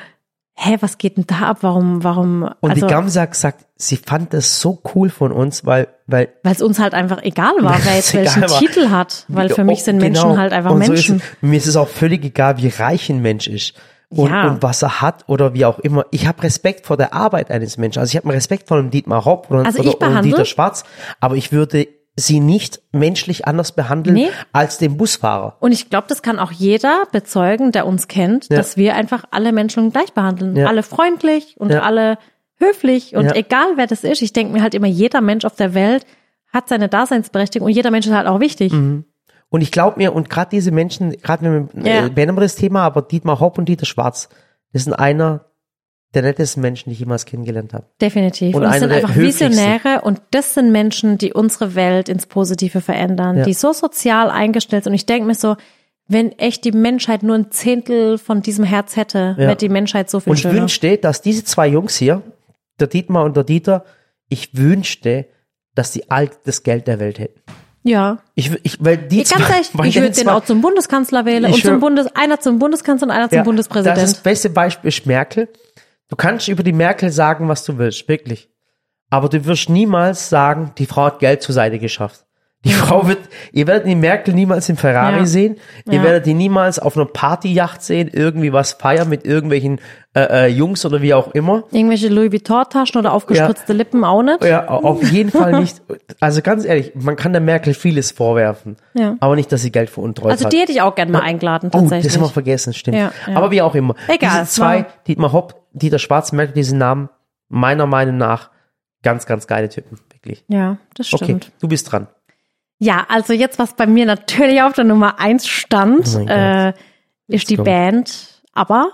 hä, was geht denn da ab? Warum, warum, Und also, die Gamsa hat gesagt, sie fand das so cool von uns, weil, weil weil es uns halt einfach egal war, wer jetzt [LAUGHS] welchen war. Titel hat. Weil für mich sind Menschen Genau. halt einfach Und so Menschen. ist es. Mir ist es auch völlig egal, wie reich ein Mensch ist. Und, Ja. und was er hat oder wie auch immer. Ich habe Respekt vor der Arbeit eines Menschen. Also ich habe Respekt vor einem Dietmar Hopp oder, Also oder, ich oder Dieter Schwarz, aber ich würde sie nicht menschlich anders behandeln Nee. als den Busfahrer. Und ich glaube, das kann auch jeder bezeugen, der uns kennt, Ja. dass wir einfach alle Menschen gleich behandeln. Ja. Alle freundlich und Ja. alle höflich und egal wer das ist. Ich denke mir halt immer, jeder Mensch auf der Welt hat seine Daseinsberechtigung und jeder Mensch ist halt auch wichtig. Mhm. Und ich glaube mir, und gerade diese Menschen, gerade wenn wir, Ja. äh, wir das Thema, aber Dietmar Hopp und Dieter Schwarz, das sind einer der nettesten Menschen, die ich jemals kennengelernt habe. Definitiv. Und Und, es einer sind einfach. Visionäre und das sind Menschen, die unsere Welt ins Positive verändern, Ja. die so sozial eingestellt sind. Und ich denke mir so, wenn echt die Menschheit nur ein Zehntel von diesem Herz hätte, Ja. wäre die Menschheit so viel Und ich schöner. wünschte, dass diese zwei Jungs hier, der Dietmar und der Dieter, ich wünschte, dass die all das Geld der Welt hätten. ja. Ich, ich, weil die Ich, zwei, ehrlich, weil ich würde den auch zum Bundeskanzler wählen Ich und zum Bundes, einer zum Bundeskanzler und einer zum Ja, Bundespräsident. Das, das beste Beispiel ist Merkel. Du kannst über die Merkel sagen, was du willst, wirklich. Aber du wirst niemals sagen, die Frau hat Geld zur Seite geschafft. Die Frau wird, ihr werdet die Merkel niemals im Ferrari Ja. sehen. Ihr Ja. werdet die niemals auf einer Partyjacht sehen, irgendwie was feiern mit irgendwelchen äh, äh, Jungs oder wie auch immer. Irgendwelche Louis Vuitton-Taschen oder aufgespritzte Lippen auch nicht. Ja, au- auf jeden Fall nicht. Also ganz ehrlich, man kann der Merkel vieles vorwerfen. Ja. Aber nicht, dass sie Geld veruntreut Also hat. die hätte ich auch gern mal eingeladen, Oh, tatsächlich. das haben wir vergessen, stimmt. Ja, ja. Aber wie auch immer. Egal, Diese zwei, Dietmar Hopp, Dieter Schwarz, merkt diesen Namen, meiner Meinung nach, ganz, ganz geile Typen, wirklich. ja, das Okay, stimmt. du bist dran. Ja, also jetzt, was bei mir natürlich auf der Nummer eins stand, Oh äh, ist die kommt. Band Aber,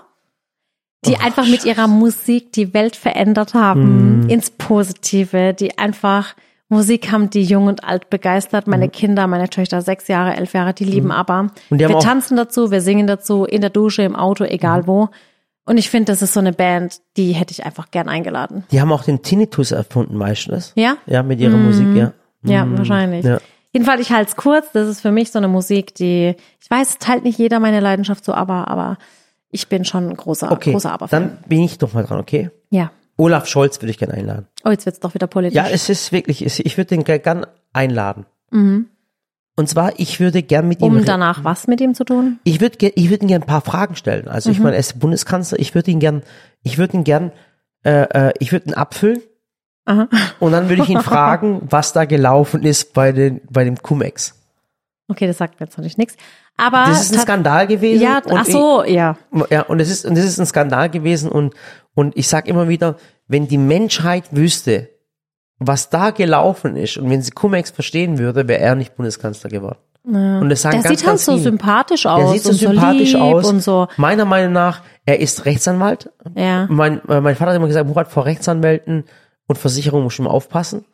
die Oh, einfach mit ihrer Musik die Welt verändert haben, Mhm. ins Positive, die einfach Musik haben, die jung und alt begeistert. Meine Kinder, meine Töchter, sechs Jahre, elf Jahre, die lieben aber. Mhm. Und die haben wir Mhm. tanzen dazu, wir singen dazu, in der Dusche, im Auto, egal wo. Und ich finde, das ist so eine Band, die hätte ich einfach gern eingeladen. Die haben auch den Tinnitus erfunden, weißt du das? Ja? Ja, mit ihrer Musik, ja. Ja, wahrscheinlich. Ja. Jedenfalls, ich halte es kurz. Das ist für mich so eine Musik, die, ich weiß, teilt nicht jeder meine Leidenschaft so, aber, aber ich bin schon ein großer, Okay, großer Aber-Fan. dann bin ich doch mal dran, okay? Ja. Olaf Scholz würde ich gerne einladen. Oh, jetzt wird's doch wieder politisch. Ja, es ist wirklich, ich würde den gern einladen. Und zwar, ich würde gern mit ihm um danach was mit ihm zu tun? Ich würde ich würde ihn gern ein paar Fragen stellen. Also Mhm. ich meine, er ist Bundeskanzler, ich würde ihn gern, ich würde ihn gern, äh, äh, ich würde ihn abfüllen Aha. und dann würde ich ihn fragen, [LAUGHS] was da gelaufen ist bei den, bei dem Cum-Ex. Okay, das sagt mir jetzt natürlich nichts. Aber Das ist ein Skandal gewesen. Ja, und ach so, ja. Ich, ja, und es ist, und das ist ein Skandal gewesen und, und ich sag immer wieder, wenn die Menschheit wüsste, was da gelaufen ist und wenn sie Cum-Ex verstehen würde, wäre er nicht Bundeskanzler geworden. Und das sagen Der ganz, sieht halt ganz so viele. sympathisch aus. Er sieht so und sympathisch lieb aus. Und so. Meiner Meinung nach, er ist Rechtsanwalt. Ja. Mein, äh, mein Vater hat immer gesagt, Murat, vor Rechtsanwälten und Versicherungen muss schon mal aufpassen.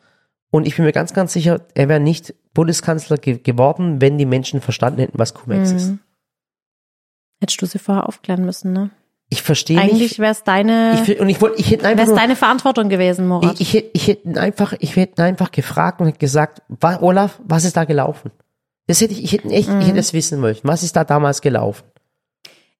Und ich bin mir ganz, ganz sicher, er wäre nicht Bundeskanzler ge geworden, wenn die Menschen verstanden hätten, was Cum-Ex Mhm. ist. Hättest du sie vorher aufklären müssen, ne? Ich verstehe Eigentlich nicht. wäre es deine, Ich, und ich wollte, ich hätte einfach wär's nur, deine Verantwortung gewesen, Morat. ich, ich, hätte- ich hätte einfach, ich hätte einfach gefragt und hätte gesagt, Olaf, was ist da gelaufen? Das hätte ich, ich hätte echt, Mhm. ich hätte es wissen möchten. Was ist da damals gelaufen?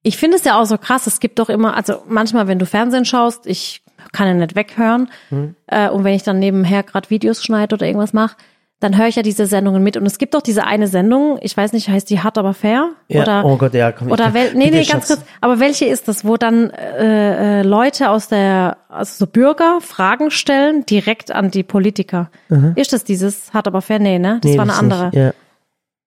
Ich finde es ja auch so krass. Es gibt doch immer, also manchmal, wenn du Fernsehen schaust, ich kann ja nicht weghören. Mhm. Äh, und wenn ich dann nebenher gerade Videos schneide oder irgendwas mache, dann höre ich ja diese Sendungen mit. Und es gibt doch diese eine Sendung, ich weiß nicht, heißt die Hart aber fair? Ja, oder, oh Gott, ja, komm, ich- oder wel, nee, nee, ganz kurz. Aber welche ist das, wo dann äh, äh, Leute aus der, also so Bürger Fragen stellen direkt an die Politiker? Ist das dieses Hart aber fair? Nee, ne? Das Nee, war eine das andere. Nicht, ja.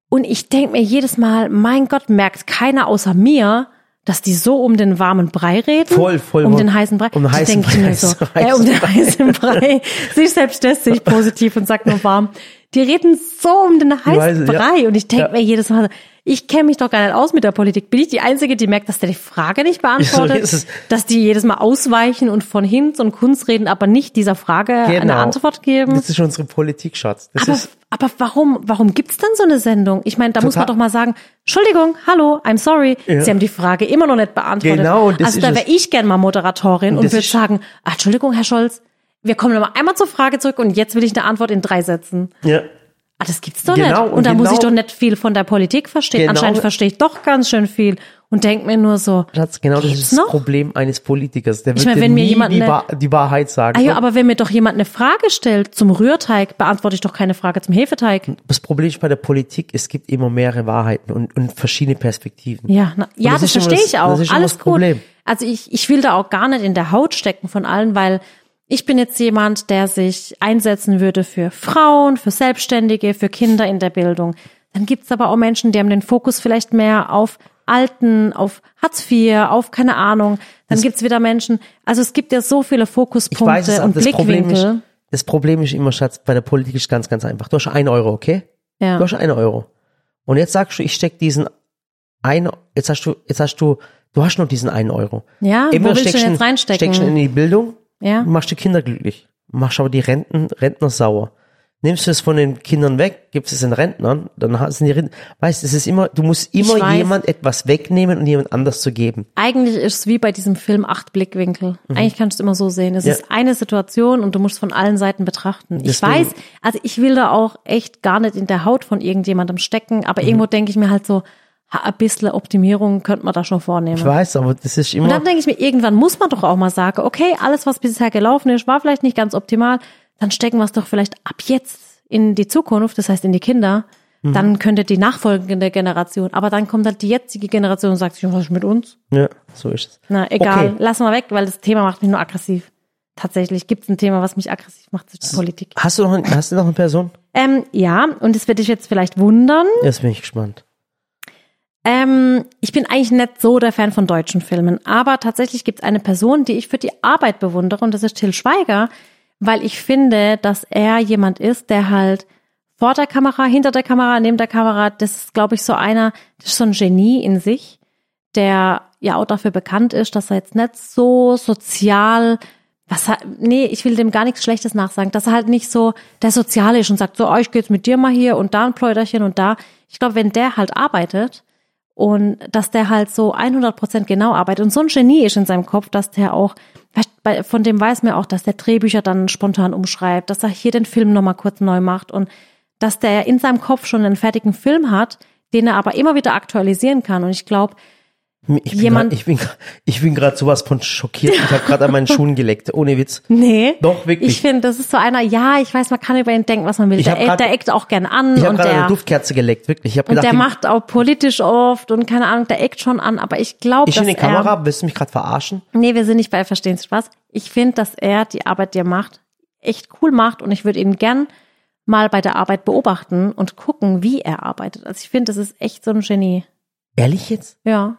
Und ich denk mir jedes Mal, mein Gott, merkt keiner außer mir, dass die so um den warmen Brei reden. Voll, voll, Um den heißen Brei. Um den heißen Brei, mir so, [LAUGHS] äh, um den Brei. heißen Brei. [LAUGHS] Sich selbst das sehe ich positiv und sag nur warm. Die reden so um den heißen weiß, ja. Brei. Und ich denk Ja. mir jedes Mal, ich kenne mich doch gar nicht aus mit der Politik. Bin ich die Einzige, die merkt, dass der die Frage nicht [LAUGHS] beantwortet? ist es. Dass die jedes Mal ausweichen und von Hinz und Kunst reden, aber nicht dieser Frage eine Genau. Antwort geben? Das ist unsere Politik, Schatz. Das Aber, aber warum, warum gibt's denn so eine Sendung? Ich meine, da muss man Total. doch mal sagen, Entschuldigung, hallo, I'm sorry, Ja. Sie haben die Frage immer noch nicht beantwortet. Genau, das also da wäre ich gern mal Moderatorin und das würde sagen, ah, Entschuldigung, Herr Scholz, wir kommen noch mal einmal zur Frage zurück und jetzt will ich eine Antwort in drei Sätzen. ja. Ah, das gibt's doch Genau, nicht. Und, und da muss ich genau- doch nicht viel von der Politik verstehen. Genau. Anscheinend verstehe ich doch ganz schön viel und denk mir nur so, Schatz, genau das ist das noch? Problem eines Politikers. Der wird meine, wenn mir jemand die, Wahr- die Wahrheit sagen. ah ja, aber wenn mir doch jemand eine Frage stellt zum Rührteig, beantworte ich doch keine Frage zum Hefeteig. das Problem ist bei der Politik, es gibt immer mehrere Wahrheiten und, und verschiedene Perspektiven. Ja, na, ja, das das, verstehe das- ich auch. das ist Alles das gut. Problem. Also ich, ich will da auch gar nicht in der Haut stecken von allen, weil ich bin jetzt jemand, der sich einsetzen würde für Frauen, für Selbstständige, für Kinder in der Bildung. Dann gibt's aber auch Menschen, die haben den Fokus vielleicht mehr auf Alten, auf Hartz IV, auf keine Ahnung. Dann gibt's wieder Menschen, also es gibt ja so viele Ich Fokuspunkte weiß es, aber und das Problem, ist, Blickwinkel. das Problem ist immer, Schatz, bei der Politik ist ganz, ganz einfach. Du hast ein Euro, okay? Ja. Du hast einen Euro. Und jetzt sagst du, ich steck diesen ein, jetzt hast du, jetzt hast du, du hast nur diesen einen Euro. Ja, wo willst du denn jetzt reinstecken? Steckst du in die Bildung, Ja. machst die Kinder glücklich, machst aber die Renten, Rentner sauer. Nimmst du es von den Kindern weg, gibst es den Rentnern, dann sind die Rentner, weißt, es ist immer, du musst immer jemand etwas wegnehmen und jemand anders zu geben. Eigentlich ist es wie bei diesem Film acht Blickwinkel. Eigentlich kannst du es immer so sehen. Es Mhm. Ja. ist eine Situation und du musst von allen Seiten betrachten. Ich Deswegen- weiß, also ich will da auch echt gar nicht in der Haut von irgendjemandem stecken, aber Mhm. irgendwo denke ich mir halt so, ein bisschen Optimierung könnte man da schon vornehmen. Ich weiß, aber das ist Und immer, dann denke ich mir, irgendwann muss man doch auch mal sagen, okay, alles, was bisher gelaufen ist, war vielleicht nicht ganz optimal, dann stecken wir es doch vielleicht ab jetzt in die Zukunft, das heißt in die Kinder. Mhm. Dann könnte die nachfolgende Generation, aber dann kommt dann die jetzige Generation und sagt sich, was ist mit uns? ja, so ist es. Na, egal. Okay. Lass mal weg, weil das Thema macht mich nur aggressiv. Tatsächlich gibt es ein Thema, was mich aggressiv macht, das ist die Politik. Hast du noch, ein- hast du noch eine Person? Ähm, ja, und das wird dich jetzt vielleicht wundern. Jetzt bin ich gespannt. Ähm, ich bin eigentlich nicht so der Fan von deutschen Filmen, aber tatsächlich gibt es eine Person, die ich für die Arbeit bewundere und das ist Till Schweiger, weil ich finde, dass er jemand ist, der halt vor der Kamera, hinter der Kamera, neben der Kamera, das ist, glaube ich, so einer, das ist so ein Genie in sich, der ja auch dafür bekannt ist, dass er jetzt nicht so sozial, was nee, ich will dem gar nichts Schlechtes nachsagen, dass er halt nicht so der Soziale ist und sagt, so, oh, ich gehe jetzt mit dir mal hier und da ein Pläuderchen und da. Ich glaube, wenn der halt arbeitet und dass der halt so 100 Prozent genau arbeitet und so ein Genie ist in seinem Kopf, dass der auch, von dem weiß man auch, dass der Drehbücher dann spontan umschreibt, dass er hier den Film nochmal kurz neu macht und dass der in seinem Kopf schon einen fertigen Film hat, den er aber immer wieder aktualisieren kann. Und ich glaube, Ich bin Jemand- grad, ich bin, ich bin gerade sowas von schockiert. Ich habe gerade an meinen [LAUGHS] Schuhen geleckt, ohne Witz. nee. Doch, wirklich. Ich finde, das ist so einer, ja, ich weiß, man kann über ihn denken, was man will. Ich Der, grad- der eckt auch gern an Ich habe gerade eine Duftkerze geleckt, wirklich. Ich habe und gedacht, der macht auch politisch oft und keine Ahnung, der eckt schon an, aber ich glaube, ich dass in die er, Kamera, willst du mich gerade verarschen? Nee, wir sind nicht bei Verstehen Spaß. Ich finde, dass er die Arbeit, die er macht, echt cool macht und ich würde ihn gern mal bei der Arbeit beobachten und gucken, wie er arbeitet. Also ich finde, das ist echt so ein Genie. Ehrlich jetzt? Ja.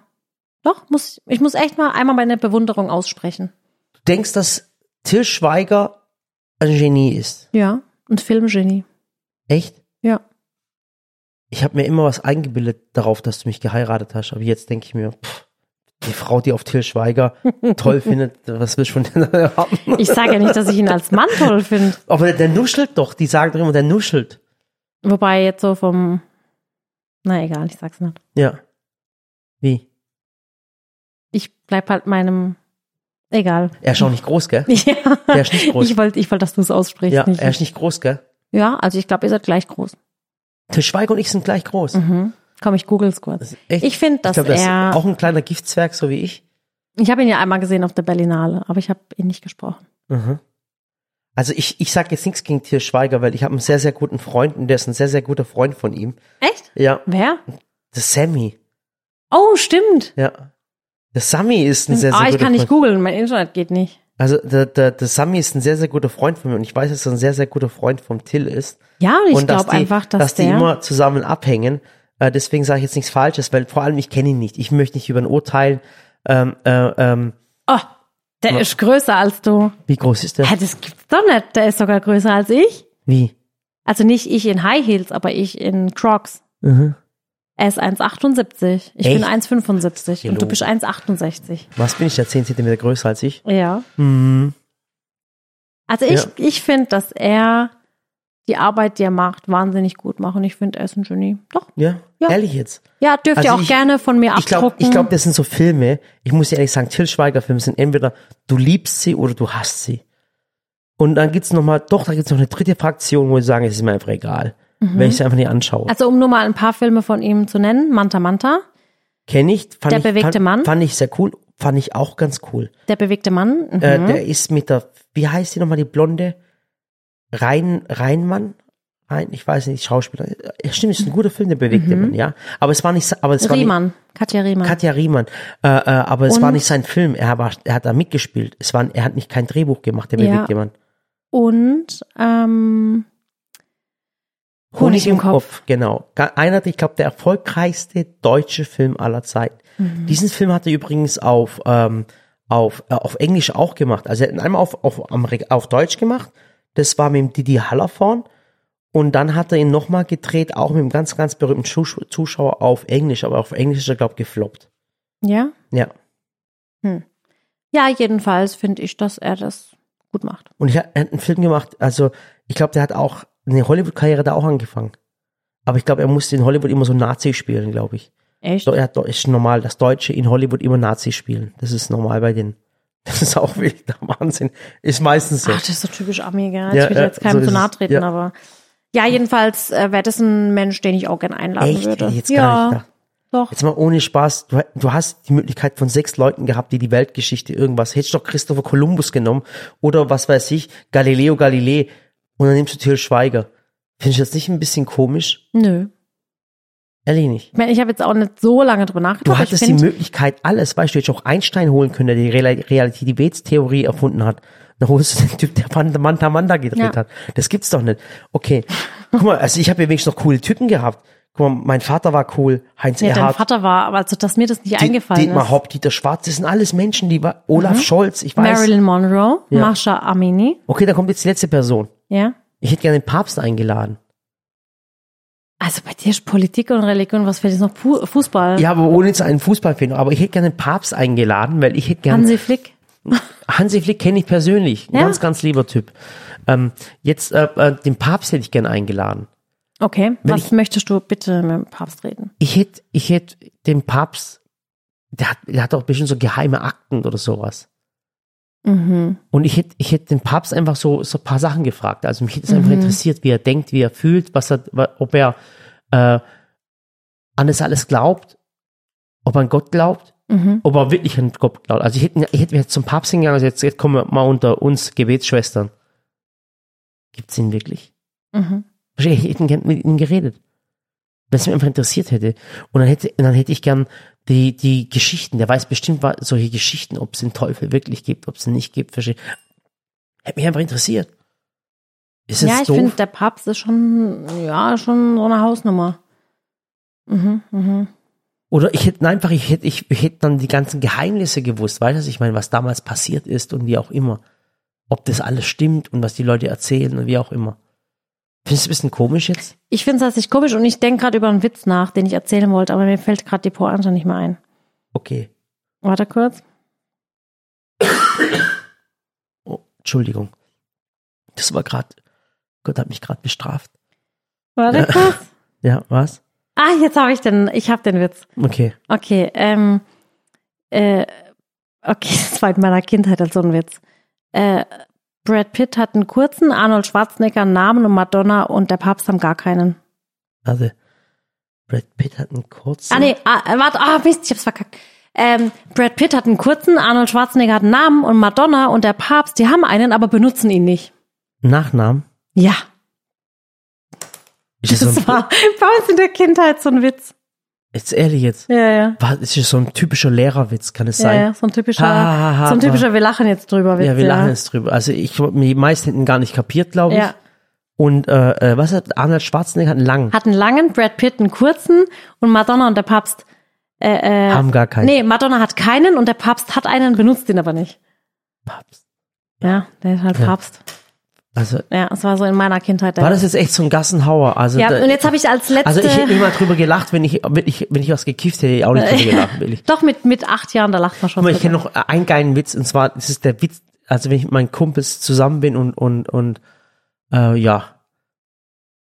Doch, muss, ich muss echt mal einmal meine Bewunderung aussprechen. Du denkst, dass Till Schweiger ein Genie ist? Ja. Und Filmgenie. Echt? Ja. Ich habe mir immer was eingebildet darauf, dass du mich geheiratet hast, aber jetzt denke ich mir, pff, die Frau, die auf Till Schweiger [LAUGHS] toll findet, was willst du von der haben? Ich sage ja nicht, dass ich ihn als Mann toll finde. Aber der, der nuschelt doch, die sagen doch immer, der nuschelt. Wobei jetzt so vom, na egal, ich sag's nicht. Ja. Wie? Ich bleib halt meinem, egal. Er ist auch nicht groß, gell? [LAUGHS] Ja. Der ist nicht groß. Ich wollte, ich wollte, dass du es aussprichst. Ja, nicht er ist nicht groß, gell? Ja, also ich glaube, ihr seid gleich groß. Till Schweiger und ich sind gleich groß. Mhm. Komm, ich google's kurz. Das ist echt, Ich finde, dass glaub, das er. ist auch ein kleiner Giftzwerg, so wie ich. ich habe ihn ja einmal gesehen auf der Berlinale, aber ich habe ihn nicht gesprochen. Mhm. Also ich, ich sage jetzt nichts gegen Til Schweiger, weil ich habe einen sehr, sehr guten Freund und der ist ein sehr, sehr guter Freund von ihm. Echt? Ja, Wer? der Sammy. Oh, stimmt. Ja. Der Sammy ist ein sehr, sehr Ah, ich guter kann nicht Freund. googeln, mein Internet geht nicht. Also der, der, der Sammy ist ein sehr, sehr guter Freund von mir und ich weiß, dass er ein sehr, sehr guter Freund vom Till ist. Ja, und ich glaube die, einfach, dass, dass die der. immer zusammen abhängen. Äh, deswegen sage ich jetzt nichts Falsches, weil vor allem ich kenne ihn nicht. Ich möchte nicht über ihn urteilen. Ähm, äh, ähm, oh, der ist größer als du. wie groß ist der? Hä, das gibt's doch nicht. Der ist sogar größer als ich. Wie? Also nicht ich in High Heels, aber ich in Crocs. Mhm. Er ist 1,78. Ich Echt? bin 1,75 und du bist 1,68. Was bin ich da 10 Zentimeter größer als ich? Ja. Mhm. Also ich, Ja. ich finde, dass er die Arbeit, die er macht, wahnsinnig gut macht und ich finde, er ist ein Genie. Doch. Ja? Ja. Ehrlich jetzt? Ja, dürft ihr Also auch ich- gerne von mir Ich glaube, abdrucken. ich glaub, das sind so Filme, ich muss dir ehrlich sagen, Till Schweiger Filme sind entweder du liebst sie oder du hasst sie. Und dann gibt's noch mal, doch, da gibt's noch eine dritte Fraktion, wo ich sagen, es ist mir einfach egal. Wenn ich sie einfach nicht anschaue. also um nur mal ein paar Filme von ihm zu nennen. Manta Manta, Kenn ich, fand Der ich, bewegte fand, Mann? Fand ich sehr cool, fand ich auch ganz cool. Der bewegte Mann. Mhm. Äh, der ist mit der, wie heißt die nochmal, die blonde? Rhein, Rheinmann? Rhein, ich weiß nicht, Schauspieler. Ja, stimmt, ist ein guter Film, der bewegte Mann, ja. Aber es war nicht, aber es war nicht, Mhm. Riemann, Katja Riemann. Katja Riemann. Äh, äh, aber es Und- war nicht sein Film. Er, war, er hat da mitgespielt. Es war, er hat nicht kein Drehbuch gemacht, der Ja. bewegte Mann. und ähm, Honig im Kopf. Genau. Ga- Einer, ich glaube, der erfolgreichste deutsche Film aller Zeiten. Mhm. Diesen Film hat er übrigens auf, ähm, auf, äh, auf Englisch auch gemacht. Also er hat ihn einmal auf, auf, Amerik auf Deutsch gemacht. Das war mit dem Didi Hallervorn. Und dann hat er ihn nochmal gedreht, auch mit einem ganz, ganz berühmten Zusch Zuschauer auf Englisch. Aber auf Englisch ist er, glaube ich, gefloppt. Ja. Ja. Ja, jedenfalls finde ich, dass er das gut macht. Und er hat einen Film gemacht, also ich glaube, der hat auch eine Hollywood-Karriere da auch angefangen. Aber ich glaube, er musste in Hollywood immer so Nazi spielen, glaube ich. Echt? Er hat, ist normal, dass Deutsche in Hollywood immer Nazi spielen. Das ist normal bei denen. Das ist auch wild, der Wahnsinn. Ist meistens so. Ach, das ist so typisch Ami, gell? Ja, ich will ja, jetzt keinem so zu nahe treten, Ja. aber ja, jedenfalls äh, wäre das ein Mensch, den ich auch gerne einladen Echt? würde. Jetzt ja, gar nicht gedacht. doch. Jetzt mal ohne Spaß, du, du hast die Möglichkeit von sechs Leuten gehabt, die die Weltgeschichte irgendwas, hättest doch Christopher Columbus genommen oder was weiß ich, Galileo Galilei und dann nimmst du Till Schweiger. Findest du das nicht ein bisschen komisch? Nö. Ehrlich nicht. Ich meine, ich habe jetzt auch nicht so lange drüber nachgedacht. Du hattest die Möglichkeit, alles, weißt du, hättest auch Einstein holen können, der die Relativitätstheorie erfunden hat. Dann holst du [LAUGHS] den Typ, der Manta Manta Manta gedreht Ja. hat. Das gibt's doch nicht. Okay. Guck mal, also ich habe ja wenigstens noch coole Typen gehabt. Guck mal, mein Vater war cool, Heinz ja, dein Erhardt, Vater war, aber also, dass mir das nicht Die- eingefallen Dietmar ist. Haupt, Dieter Schwarz, das sind alles Menschen, die war, Olaf Scholz, ich weiß. Marilyn Monroe, Ja. Masha Amini, Okay, da kommt jetzt die letzte Person. Ja. Ich hätte gerne den Papst eingeladen. Also bei dir ist Politik und Religion, was fehlt jetzt noch? Fu Fußball. Ja, aber ohne jetzt einen Fußballfan, aber ich hätte gerne den Papst eingeladen, weil ich hätte gerne Hansi Flick. [LAUGHS] Hansi Flick kenne ich persönlich. Ein Ja? ganz, ganz lieber Typ. Ähm, jetzt, äh, äh, den Papst hätte ich gerne eingeladen. Okay, Wenn was ich- möchtest du bitte mit dem Papst reden? Ich hätte, ich hätte den Papst, der hat, der hat auch bestimmt so geheime Akten oder sowas. Mhm. Und ich hätte, ich hätte den Papst einfach so, so ein paar Sachen gefragt. Also mich hätte es einfach Mhm. interessiert, wie er denkt, wie er fühlt, was er, ob er äh, an das alles glaubt, ob er an Gott glaubt, Mhm. ob er wirklich an Gott glaubt. Also ich hätte, ich hätte jetzt zum Papst hingegangen, also jetzt, jetzt kommen wir mal unter uns Gebetsschwestern. Gibt's ihn wirklich? Mhm. Ich hätte gern mit ihm geredet. Wenn es mich einfach interessiert hätte. Und dann hätte, dann hätte ich gern die, die Geschichten, der weiß bestimmt solche Geschichten, ob es den Teufel wirklich gibt, ob es ihn nicht gibt, versteh. Hätte mich einfach interessiert. Ist es Ja, ich finde, der Papst ist schon, ja, schon so eine Hausnummer. Mhm, mhm. Oder ich hätte einfach, ich hätte, ich, ich hätte dann die ganzen Geheimnisse gewusst, weißt du, ich meine, was damals passiert ist und wie auch immer. Ob das alles stimmt und was die Leute erzählen und wie auch immer. Findest du es ein bisschen komisch jetzt? Ich finde es tatsächlich komisch und ich denke gerade über einen Witz nach, den ich erzählen wollte, aber mir fällt gerade die Pointe nicht mehr ein. Okay. Warte kurz. Oh, Entschuldigung. Das war gerade, Gott hat mich gerade bestraft. Warte kurz. [LAUGHS] Ja, was? Ah, jetzt habe ich den, ich habe den Witz. Okay. Okay, ähm, äh, okay, [LAUGHS] das war in meiner Kindheit halt so ein Witz. Äh, Brad Pitt hat einen kurzen, Arnold Schwarzenegger einen Namen und Madonna und der Papst haben gar keinen. Also, Brad Pitt hat einen kurzen. Ah, nee, ah, äh, warte, ah, Mist, ich hab's verkackt. Ähm, Brad Pitt hat einen kurzen, Arnold Schwarzenegger hat einen Namen und Madonna und der Papst, die haben einen, aber benutzen ihn nicht. Nachnamen? Ja, Ist das das war bei uns in der Kindheit so ein Witz. Jetzt ehrlich jetzt, Ja, ja. war, ist so ein typischer Lehrerwitz, kann es Ja, sein? ja, so ein typischer, Ha, ha, ha, so ein typischer, wir lachen jetzt drüber Witz. Ja, wir ja. lachen jetzt drüber. Also ich habe die meisten hätten gar nicht kapiert, glaube ich. Ja. Und äh, äh, was hat Arnold Schwarzenegger hat einen langen? Hat einen langen, Brad Pitt einen kurzen und Madonna und der Papst, äh, äh, haben gar keinen. nee, Madonna hat keinen und der Papst hat einen, benutzt ihn aber nicht. Papst. Ja, der ist halt. Papst. Also Ja, das war so in meiner Kindheit. War das jetzt echt so ein Gassenhauer? Also ja, da, und jetzt habe ich als letzte, also ich hätte mal drüber gelacht, wenn ich wenn ich wenn ich was gekifft hätte, hätte ich auch nicht drüber [LAUGHS] gelacht, will ich. doch mit, mit acht Jahren, da lacht man schon. Mal, ich kenne noch einen geilen Witz und zwar das ist der Witz, also wenn ich mit meinen Kumpels zusammen bin und und und äh, ja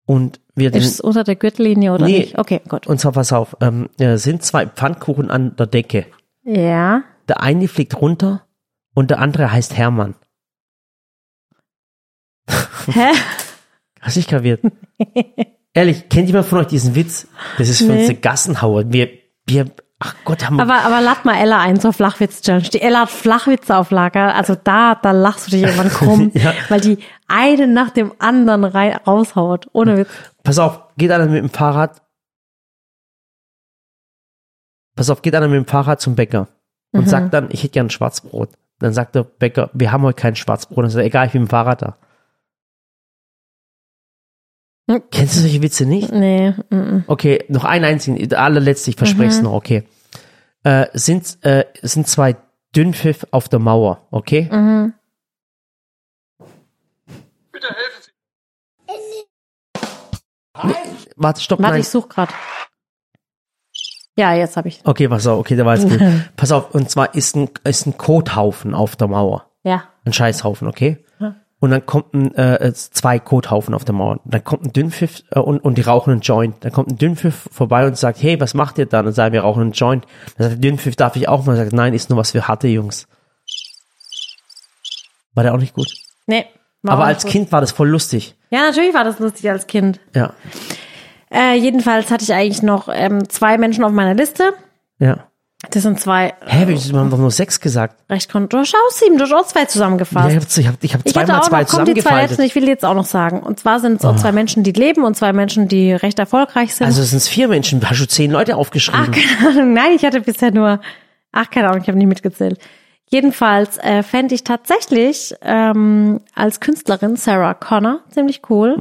und wir den, Ist es unter der Gürtellinie oder Nee. nicht? Okay, gut. und zwar pass auf, ähm, äh, sind zwei Pfannkuchen an der Decke. Ja. Der eine fliegt runter und der andere heißt Hermann. Hä? [LAUGHS] Hast du nicht kapiert? Ehrlich, kennt jemand von euch diesen Witz? Das ist für Nee. uns eine Gassenhauer. Wir, wir, ach Gott, haben wir, Aber, aber lad mal Ella ein zur Flachwitz-Challenge. Die Ella hat Flachwitze auf Lager. Also da, da lachst du dich irgendwann [LAUGHS] krumm, Ja. weil die einen nach dem anderen rei- raushaut. Ohne Witz. pass auf, geht einer mit dem Fahrrad, pass auf, geht einer mit dem Fahrrad zum Bäcker und Mhm. sagt dann, ich hätte gern Schwarzbrot. Dann sagt der Bäcker, wir haben heute kein Schwarzbrot. Dann sagt egal, ich bin mit dem Fahrrad da. Hm. Kennst du solche Witze nicht? Nee, mm, mm. Okay, noch einen einzigen, der allerletzte, ich verspreche Mhm. es noch, okay. Äh, sind, äh, sind zwei Dünnpfiff auf der Mauer, okay? Mhm. Warte, stopp, Warte, nein. ich such grad. Ja, jetzt habe ich. Okay, pass auf, okay, der war jetzt gut. [LAUGHS] pass auf, und zwar ist ein, ist ein Kothaufen auf der Mauer. Ja. Ein Scheißhaufen, okay? Und dann kommt ein, äh, zwei Kothaufen auf der Mauer. Dann kommt ein Dünnpfiff äh, und, und die rauchen einen Joint. Dann kommt ein Dünnpfiff vorbei und sagt, hey, was macht ihr da? Dann sagen wir rauchen einen Joint. Dann sagt der Dünnpfiff, darf ich auch mal? Sagt, nein, ist nur was für harte Jungs. War der auch nicht gut? Nee. Aber als nicht Kind war das voll lustig. gut. Ja, natürlich war das lustig als Kind. Ja, Äh, jedenfalls hatte ich eigentlich noch ähm, zwei Menschen auf meiner Liste. ja. Das sind zwei Hä, wir haben doch nur sechs gesagt. recht kon- Du hast auch sieben, du hast auch zwei zusammengefasst. Ja, ich habe ich hab, ich hab zweimal zwei noch, kommt die zwei letzten, zusammengefaltet. ich will jetzt auch noch sagen. Und zwar sind es auch zwei Menschen, die leben und zwei Menschen, die recht erfolgreich sind. Also sind es vier Menschen. Hast du zehn Leute ach, aufgeschrieben? keine Ahnung, nein, ich hatte bisher nur, ach, keine Ahnung, ich habe nicht mitgezählt. Jedenfalls äh, fände ich tatsächlich ähm, als Künstlerin Sarah Connor ziemlich cool,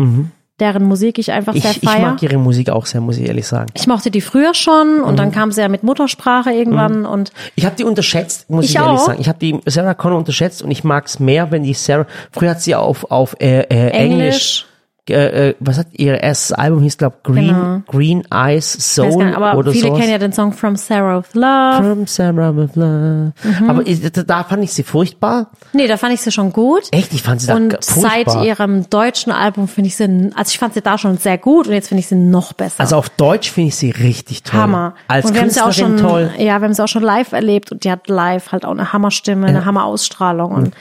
deren Musik ich einfach sehr Mhm. Ich, ich mag ihre Musik auch sehr, muss ich ehrlich sagen. Ich mochte die früher schon und Mhm. dann kam sie ja mit Muttersprache irgendwann und Ich habe die unterschätzt, muss ich, Ich ehrlich auch. sagen. Ich habe die Sarah Connor unterschätzt und ich mag's mehr, wenn die Sarah. Früher hat sie auf auf äh, äh, Englisch. Englisch. Äh, äh, was hat ihr erstes Album hieß, glaub Green Genau. Green Eyes Soul nicht, aber oder viele sowas. kennen ja den Song From Sarah with Love. From Sarah with Love. Mhm. Aber da- fand ich sie furchtbar. Nee, da fand ich sie schon gut. Echt, ich fand sie da Und furchtbar. seit ihrem deutschen Album finde ich sie, also ich fand sie da schon sehr gut und jetzt finde ich sie noch besser. also auf Deutsch finde ich sie richtig toll. Hammer. Als und wir haben sie auch Künstlerin schon, toll. ja, wir haben sie auch schon live erlebt und die hat live halt auch eine Hammerstimme, eine Hammerausstrahlung und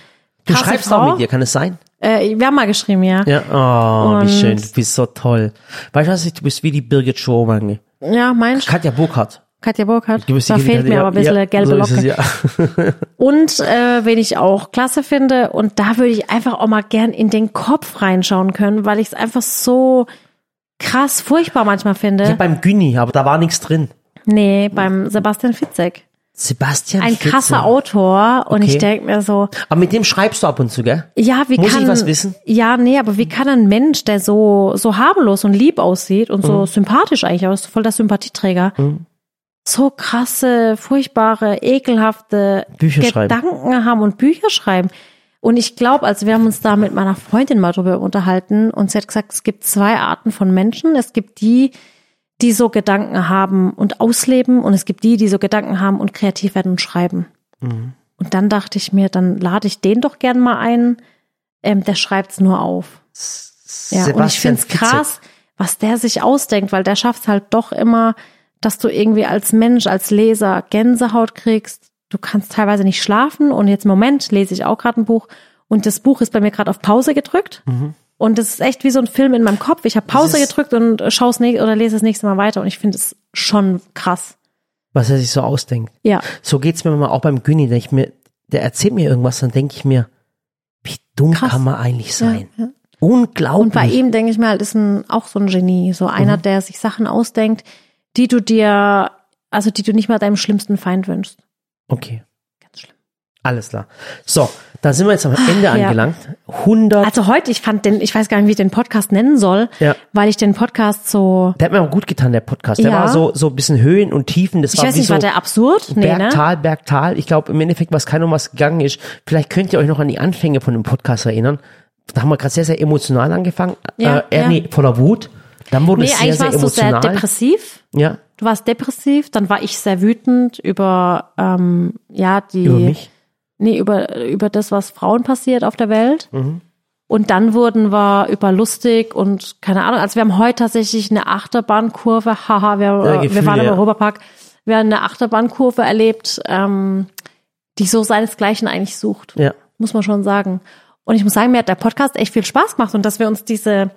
Du schreibst Frau. auch mit ihr, kann es sein? Äh, wir haben mal geschrieben, ja. Ja, oh, wie schön, du bist so toll. Weißt du was, du bist wie die Birgit Schurmange. Ja, meinst du? Katja Burkhardt. Katja Burkhardt. Du bist Da fehlt mir aber ein bisschen ja, gelbe so Locke. es, ja. [LAUGHS] Und äh, wen ich auch klasse finde, und da würde ich einfach auch mal gern in den Kopf reinschauen können, weil ich es einfach so krass furchtbar manchmal finde. Ja, beim Günni, aber da war nichts drin. nee, beim Sebastian Fitzek. Sebastian Ein Fitzek. krasser Autor und Okay. ich denk mir so, Aber mit dem schreibst du ab und zu, gell? ja, wie Muss ich kann was wissen? Ja, nee, aber wie kann ein Mensch, der so so harmlos und lieb aussieht und Mhm. so sympathisch eigentlich aus, voll der Sympathieträger, so krasse, furchtbare, ekelhafte Bücher schreiben. Gedanken haben und Bücher schreiben. Und ich glaube, also wir haben uns da mit meiner Freundin mal drüber unterhalten und sie hat gesagt, es gibt zwei Arten von Menschen. Es gibt die, die so Gedanken haben und ausleben und es gibt die, die so Gedanken haben und kreativ werden und schreiben. Mhm. Und dann dachte ich mir, dann lade ich den doch gern mal ein. Ähm, der schreibt's nur auf. Ja, und ich Sebastian find's krass, was der sich ausdenkt, weil der schafft's halt doch immer, dass du irgendwie als Mensch, als Leser Gänsehaut kriegst. Du kannst teilweise nicht schlafen und jetzt im Moment lese ich auch gerade ein Buch und das Buch ist bei mir gerade auf Pause gedrückt. Und das ist echt wie so ein Film in meinem Kopf. Ich habe Pause gedrückt und schaue ne oder lese das nächste Mal weiter und ich finde es schon krass. Was er sich so ausdenkt. Ja. So geht's mir mal auch beim Günni, der ich mir, der erzählt mir irgendwas, dann denke ich mir, wie dumm Krass. kann man eigentlich sein? Ja, ja. unglaublich. Und bei ihm denke ich mir halt, ist ein, auch so ein Genie. So einer, Mhm. der sich Sachen ausdenkt, die du dir, also die du nicht mal deinem schlimmsten Feind wünschst. Okay. Alles klar. So, da sind wir jetzt am Ende ja. angelangt. 100. Also heute, ich fand den, ich weiß gar nicht, wie ich den Podcast nennen soll, Ja. weil ich den Podcast so, der hat mir auch gut getan, der Podcast. Der Ja. war so, so ein bisschen Höhen und Tiefen. Das ich war weiß wie nicht, so war der absurd? Nee, Berg, ne? Tal, Berg, Tal. Ich glaube, im Endeffekt, was kein um was gegangen ist. Vielleicht könnt ihr euch noch an die Anfänge von dem Podcast erinnern. Da haben wir gerade sehr, sehr emotional angefangen. Ja, äh, nee, voller Wut. Dann wurde Nee, es sehr, eigentlich sehr warst du sehr emotional. depressiv. ja, Du warst depressiv, dann war ich sehr wütend über, ähm, ja, die, über mich. Nee, über, über das, was Frauen passiert auf der Welt. Mhm. Und dann wurden wir über lustig und keine Ahnung, also wir haben heute tatsächlich eine Achterbahnkurve, haha, wir, Ja, wir Gefühle, waren im ja. Europapark, wir haben eine Achterbahnkurve erlebt, ähm, die so seinesgleichen eigentlich sucht, Ja. muss man schon sagen. Und ich muss sagen, mir hat der Podcast echt viel Spaß gemacht und dass wir uns diese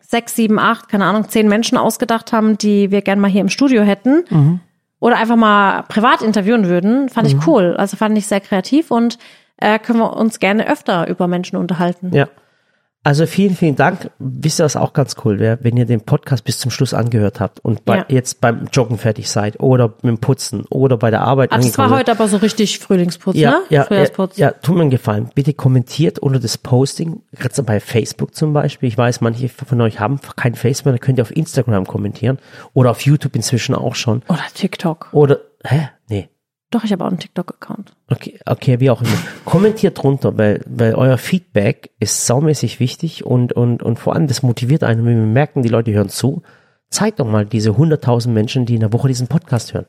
sechs, sieben, acht, keine Ahnung, zehn Menschen ausgedacht haben, die wir gern mal hier im Studio hätten Mhm. Oder einfach mal privat interviewen würden, fand ich cool. Also fand ich sehr kreativ und äh, können wir uns gerne öfter über Menschen unterhalten. Ja. Also vielen, vielen Dank. Wisst ihr, was auch ganz cool wäre, wenn ihr den Podcast bis zum Schluss angehört habt und bei, Ja. jetzt beim Joggen fertig seid oder mit dem Putzen oder bei der Arbeit Ah, das war heute aber so richtig Frühlingsputz, ja, ne? ja, ja, Frühjahrsputz. ja, tut mir einen Gefallen. Bitte kommentiert unter das Posting, gerade bei Facebook zum Beispiel. Ich weiß, manche von euch haben kein Facebook, dann könnt ihr auf Instagram kommentieren oder auf YouTube inzwischen auch schon. Oder TikTok. Oder, hä? Doch, ich habe auch einen TikTok-Account. Okay, okay, wie auch immer. Kommentiert drunter, weil, weil euer Feedback ist saumäßig wichtig und, und, und vor allem das motiviert einen, wenn wir merken, die Leute hören zu. Zeigt doch mal diese 100.000 Menschen, die in der Woche diesen Podcast hören.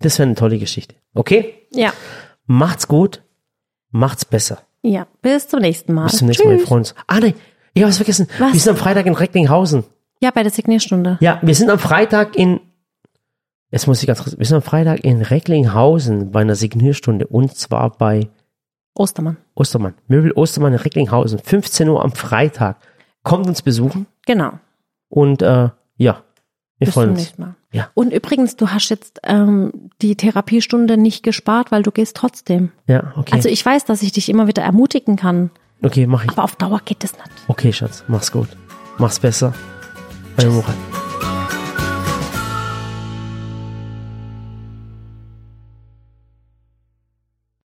Das wäre eine tolle Geschichte. Okay? Ja. Macht's gut. Macht's besser. Ja. Bis zum nächsten Mal. Bis zum nächsten Mal, wir freuen uns. Ah, nee, ich habe was vergessen. Was? Wir sind am Freitag in Recklinghausen. Ja, bei der Signierstunde. Ja, wir sind am Freitag in, jetzt muss ich ganz kurz, wir sind am Freitag in Recklinghausen bei einer Signierstunde und zwar bei Ostermann. Ostermann. Möbel Ostermann in Recklinghausen. 15 Uhr am Freitag. Kommt uns besuchen Genau. und äh, ja, wir Bis freuen uns. Mal. Ja. Und übrigens, du hast jetzt ähm, die Therapiestunde nicht gespart, weil du gehst trotzdem. Ja, okay. Also ich weiß, dass ich dich immer wieder ermutigen kann, okay, mach ich. aber auf Dauer geht das nicht. Okay, Schatz, mach's gut. Mach's besser. Euer Murat.